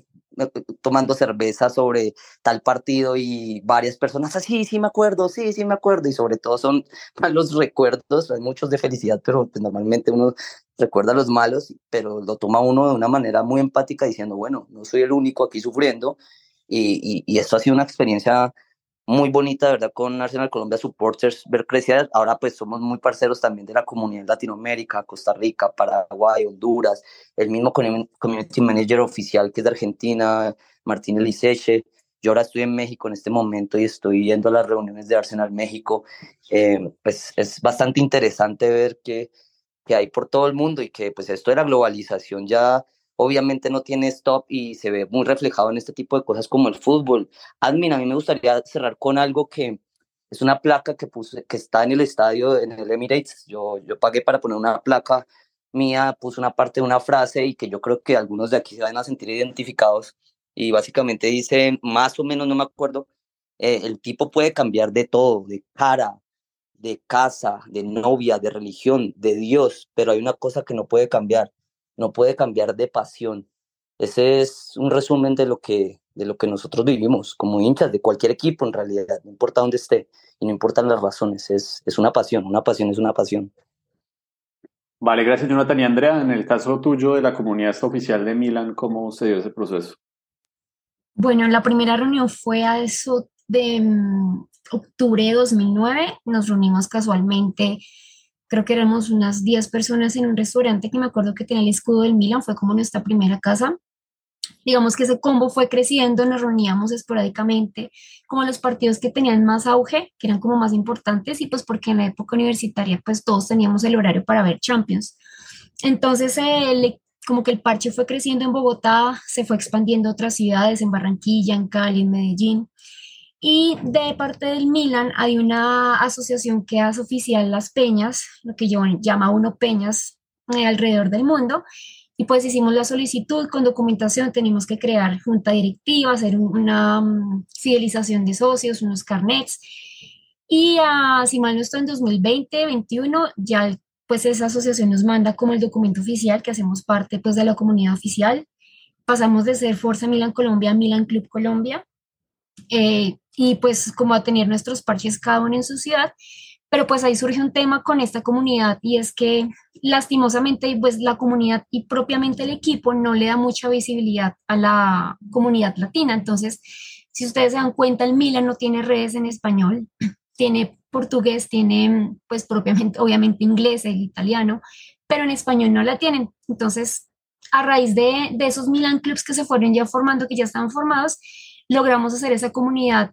tomando cerveza sobre tal partido y varias personas, así, sí, me acuerdo, sí, sí me acuerdo, y sobre todo son malos recuerdos, hay muchos de felicidad, pero pues, normalmente uno recuerda los malos, pero lo toma uno de una manera muy empática diciendo, bueno, no soy el único aquí sufriendo, y, y, y esto ha sido una experiencia muy bonita, ¿verdad? Con Arsenal Colombia Supporters, ver crecer. Ahora pues somos muy parceros también de la comunidad de Latinoamérica, Costa Rica, Paraguay, Honduras, el mismo community manager oficial que es de Argentina, Martín Eliseche. Yo ahora estoy en México en este momento y estoy yendo a las reuniones de Arsenal México. Eh, pues es bastante interesante ver que, que hay por todo el mundo y que pues esto de la globalización ya obviamente no tiene stop y se ve muy reflejado en este tipo de cosas como el fútbol. Admin, a mí me gustaría cerrar con algo que es una placa que, puse, que está en el estadio, en el Emirates. Yo, yo pagué para poner una placa mía, puse una parte de una frase y que yo creo que algunos de aquí se van a sentir identificados. Y básicamente dice, más o menos, no me acuerdo, eh, el tipo puede cambiar de todo, de cara, de casa, de novia, de religión, de Dios, pero hay una cosa que no puede cambiar no puede cambiar de pasión. Ese es un resumen de lo que, de lo que nosotros vivimos como hinchas de cualquier equipo en realidad, no importa dónde esté y no importan las razones, es, es una pasión, una pasión es una pasión. Vale, gracias Jonathan y Andrea. En el caso tuyo de la comunidad oficial de Milan, ¿cómo se dio ese proceso? Bueno, la primera reunión fue a eso de um, octubre de 2009. Nos reunimos casualmente creo que éramos unas 10 personas en un restaurante que me acuerdo que tenía el escudo del Milan, fue como nuestra primera casa. Digamos que ese combo fue creciendo, nos reuníamos esporádicamente, como los partidos que tenían más auge, que eran como más importantes, y pues porque en la época universitaria pues todos teníamos el horario para ver Champions. Entonces, eh, como que el parche fue creciendo en Bogotá, se fue expandiendo a otras ciudades, en Barranquilla, en Cali, en Medellín. Y de parte del Milan hay una asociación que hace oficial las peñas, lo que yo llama uno peñas eh, alrededor del mundo. Y pues hicimos la solicitud con documentación, tenemos que crear junta directiva, hacer una mm, fidelización de socios, unos carnets. Y uh, si mal no estoy en 2020, 2021, ya pues esa asociación nos manda como el documento oficial que hacemos parte pues de la comunidad oficial. Pasamos de ser Fuerza Milan Colombia a Milan Club Colombia. Eh, y pues como a tener nuestros parches cada uno en su ciudad. Pero pues ahí surge un tema con esta comunidad y es que lastimosamente pues la comunidad y propiamente el equipo no le da mucha visibilidad a la comunidad latina. Entonces, si ustedes se dan cuenta, el Milan no tiene redes en español, tiene portugués, tiene pues propiamente, obviamente inglés, el italiano, pero en español no la tienen. Entonces, a raíz de, de esos Milan Clubs que se fueron ya formando, que ya estaban formados, logramos hacer esa comunidad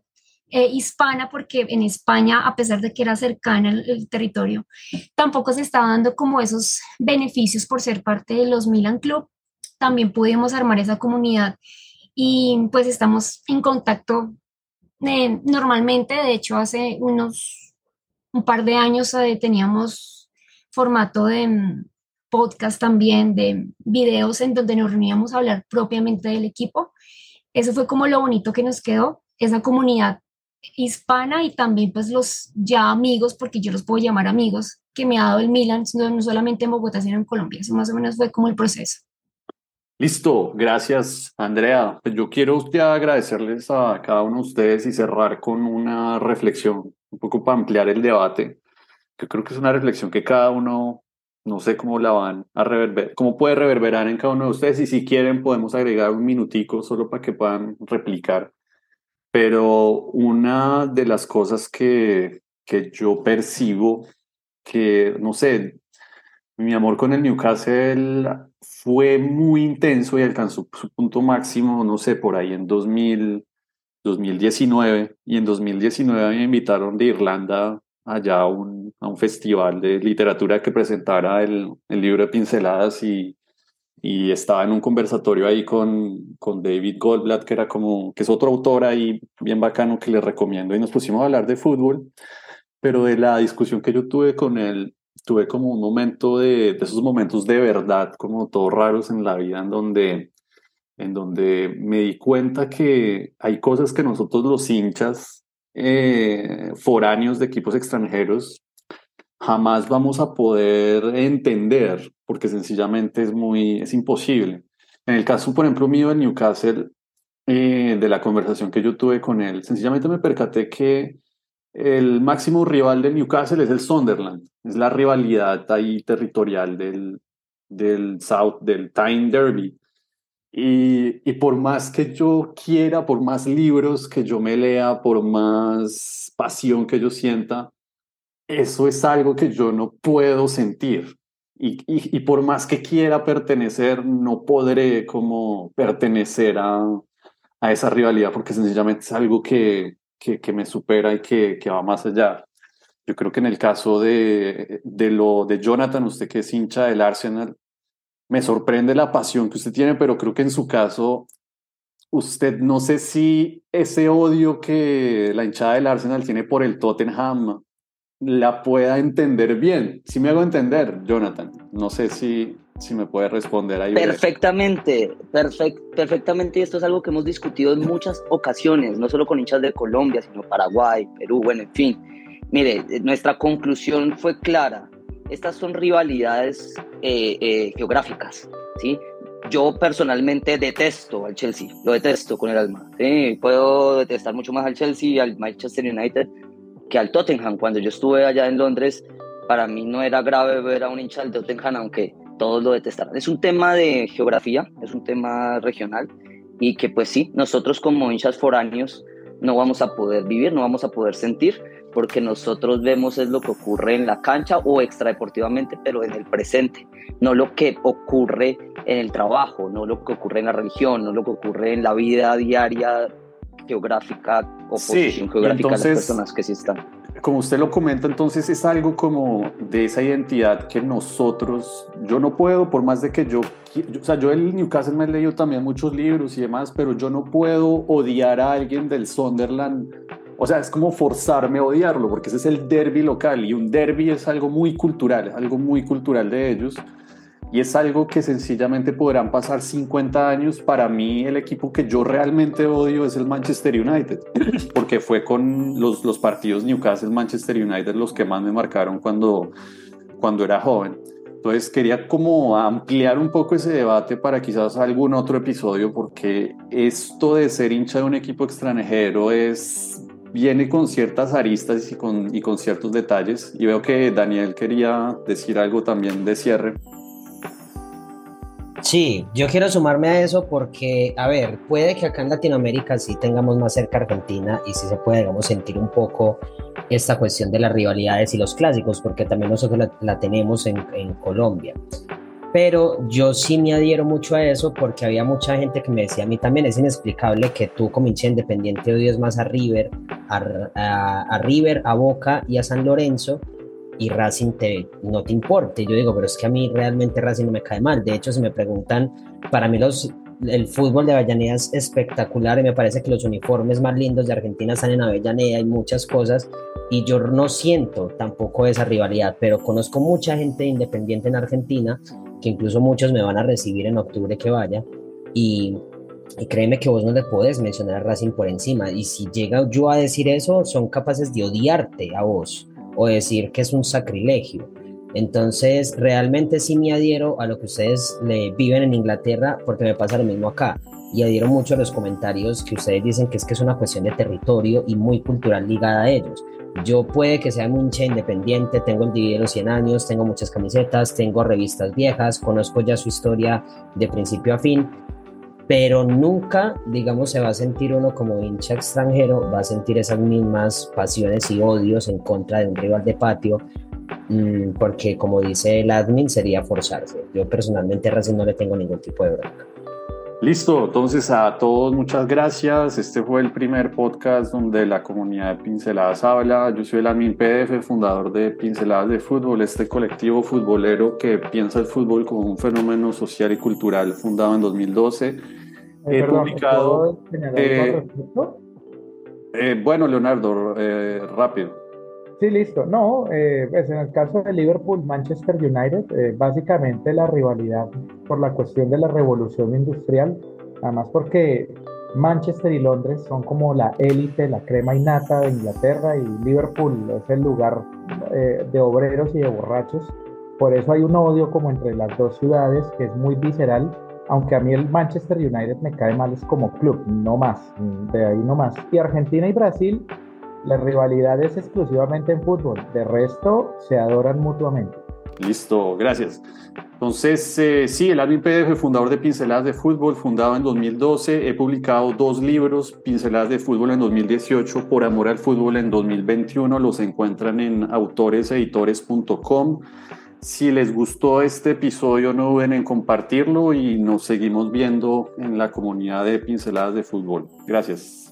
eh, hispana, porque en España, a pesar de que era cercana el, territorio, tampoco se estaba dando como esos beneficios por ser parte de los Milan Club. También pudimos armar esa comunidad y pues estamos en contacto eh, normalmente, de hecho hace unos un par de años eh, teníamos formato de mm, podcast también, de videos en donde nos reuníamos a hablar propiamente del equipo. Eso fue como lo bonito que nos quedó, esa comunidad hispana y también pues los ya amigos, porque yo los puedo llamar amigos, que me ha dado el Milan, no, solamente en Bogotá, sino en Colombia. Eso más o menos fue como el proceso. Listo, gracias Andrea. Pues yo quiero ya agradecerles a cada uno de ustedes y cerrar con una reflexión, un poco para ampliar el debate. Yo creo que es una reflexión que cada uno, no sé cómo la van a reverberar, cómo puede reverberar en cada uno de ustedes y si quieren podemos agregar un minutico solo para que puedan replicar. Pero una de las cosas que, que yo percibo que, no sé, mi amor con el Newcastle fue muy intenso y alcanzó su punto máximo, no sé, por ahí en 2000, 2019. Y en 2019 me invitaron de Irlanda allá a un, a un festival de literatura que presentara el, el libro de pinceladas y, y estaba en un conversatorio ahí con, con David Goldblatt, que era como, que es otro autor ahí bien bacano que le recomiendo, y nos pusimos a hablar de fútbol pero de la discusión que yo tuve con él, tuve como un momento de, de esos momentos de verdad, como todos raros en la vida, en donde, en donde me di cuenta que hay cosas que nosotros los hinchas eh, foráneos de equipos extranjeros jamás vamos a poder entender, porque sencillamente es muy, es imposible. En el caso, por ejemplo, mío del Newcastle, eh, de la conversación que yo tuve con él, sencillamente me percaté que el máximo rival del Newcastle es el Sunderland, es la rivalidad ahí territorial del, del South, del Tyne Derby. Y, por más que yo quiera, por más libros que yo me lea, por más pasión que yo sienta, eso es algo que yo no puedo sentir. Y por más que quiera pertenecer, no podré como pertenecer a, a esa rivalidad, porque sencillamente es algo que, que, me supera y que, que, va más allá. Yo creo que en el caso de, de, lo de Jonathan, usted que es hincha del Arsenal, me sorprende la pasión que usted tiene, pero creo que en su caso, usted no sé si ese odio que la hinchada del Arsenal tiene por el Tottenham la pueda entender bien. Si me hago entender, Jonathan, no sé si, si me puede responder ahí. Perfectamente, perfect, perfectamente. Y esto es algo que hemos discutido en muchas ocasiones, no solo con hinchas de Colombia, sino Paraguay, Perú, bueno, en fin. Mire, nuestra conclusión fue clara. Estas son rivalidades eh, eh, geográficas, ¿sí? Yo personalmente detesto al Chelsea, lo detesto con el alma. ¿sí? Puedo detestar mucho más al Chelsea y al Manchester United que al Tottenham. Cuando yo estuve allá en Londres, para mí no era grave ver a un hincha del Tottenham, aunque todos lo detestaran. Es un tema de geografía, es un tema regional y que pues sí, nosotros como hinchas foráneos no vamos a poder vivir, no vamos a poder sentir, porque nosotros vemos es lo que ocurre en la cancha o extradeportivamente, pero en el presente, no lo que ocurre en el trabajo, no lo que ocurre en la religión, no lo que ocurre en la vida diaria geográfica o posición geográfica de las personas que sí están como usted lo comenta, entonces es algo como de esa identidad que nosotros, yo no puedo, por más de que yo, o sea, yo el Newcastle me he leído también muchos libros y demás, pero yo no puedo odiar a alguien del Sunderland. O sea, es como forzarme a odiarlo, porque ese es el derby local y un derby es algo muy cultural, algo muy cultural de ellos. Y es algo que sencillamente podrán pasar 50 años. Para mí, el equipo que yo realmente odio es el Manchester United, porque fue con los, partidos Newcastle-Manchester United los que más me marcaron cuando, cuando era joven. Entonces quería como ampliar un poco ese debate para quizás algún otro episodio, porque esto de ser hincha de un equipo extranjero es viene con ciertas aristas y con, y con ciertos detalles. Y veo que Daniel quería decir algo también de cierre. Sí, yo quiero sumarme a eso porque, a ver, puede que acá en Latinoamérica sí tengamos más cerca Argentina y sí se puede, digamos, sentir un poco esta cuestión de las rivalidades y los clásicos, porque también nosotros la, tenemos en, Colombia. Pero yo sí me adhiero mucho a eso porque había mucha gente que me decía, a mí también es inexplicable que tú como hincha independiente odies más a River, a River, a Boca y a San Lorenzo y Racing te, no te importe. Yo digo, pero es que a mí realmente Racing no me cae mal. De hecho, si me preguntan, para mí los, el fútbol de Avellaneda es espectacular y me parece que los uniformes más lindos de Argentina están en Avellaneda y muchas cosas. Y yo no siento tampoco esa rivalidad, pero conozco mucha gente independiente en Argentina, que incluso muchos me van a recibir en octubre que vaya. Y, Y créeme que vos no le podés mencionar a Racing por encima. Y si llega yo a decir eso, son capaces de odiarte a vos o decir que es un sacrilegio. Entonces, realmente sí me adhiero a lo que ustedes le viven en Inglaterra porque me pasa lo mismo acá. Y adhiero mucho a los comentarios que ustedes dicen que es que es una cuestión de territorio y muy cultural ligada a ellos. Yo puede que sea un hincha independiente, tengo el DVD de los 100 años, tengo muchas camisetas, tengo revistas viejas, conozco ya su historia de principio a fin, pero nunca, digamos, se va a sentir uno como hincha extranjero, va a sentir esas mismas pasiones y odios en contra de un rival de patio, mm, porque como dice el admin, sería forzarse. Yo personalmente a Racing no le tengo ningún tipo de bronca. Listo, entonces a todos muchas gracias. Este fue el primer podcast donde la comunidad de Pinceladas habla. Yo soy el admin PDF, fundador de Pinceladas de Fútbol, este colectivo futbolero que piensa el fútbol como un fenómeno social y cultural fundado en 2012. Eh, He publicado... Eh, eh, bueno, Leonardo, rápido. Sí, listo. No, pues en el caso de Liverpool, Manchester United, básicamente la rivalidad por la cuestión de la revolución industrial, además porque Manchester y Londres son como la élite, la crema innata de Inglaterra y Liverpool es el lugar de obreros y de borrachos. Por eso hay un odio como entre las dos ciudades que es muy visceral aunque a mí el Manchester United me cae mal, es como club, no más, de ahí no más. Y Argentina y Brasil, la rivalidad es exclusivamente en fútbol, de resto se adoran mutuamente. Listo, gracias. Entonces, eh, sí, el Admin PDF, fundador de Pinceladas de Fútbol, fundado en 2012. He publicado dos libros, Pinceladas de Fútbol en 2018, Por Amor al Fútbol en 2021. Los encuentran en autoreseditores.com. Si les gustó este episodio, no duden en compartirlo y nos seguimos viendo en la comunidad de Pinceladas de Fútbol. Gracias.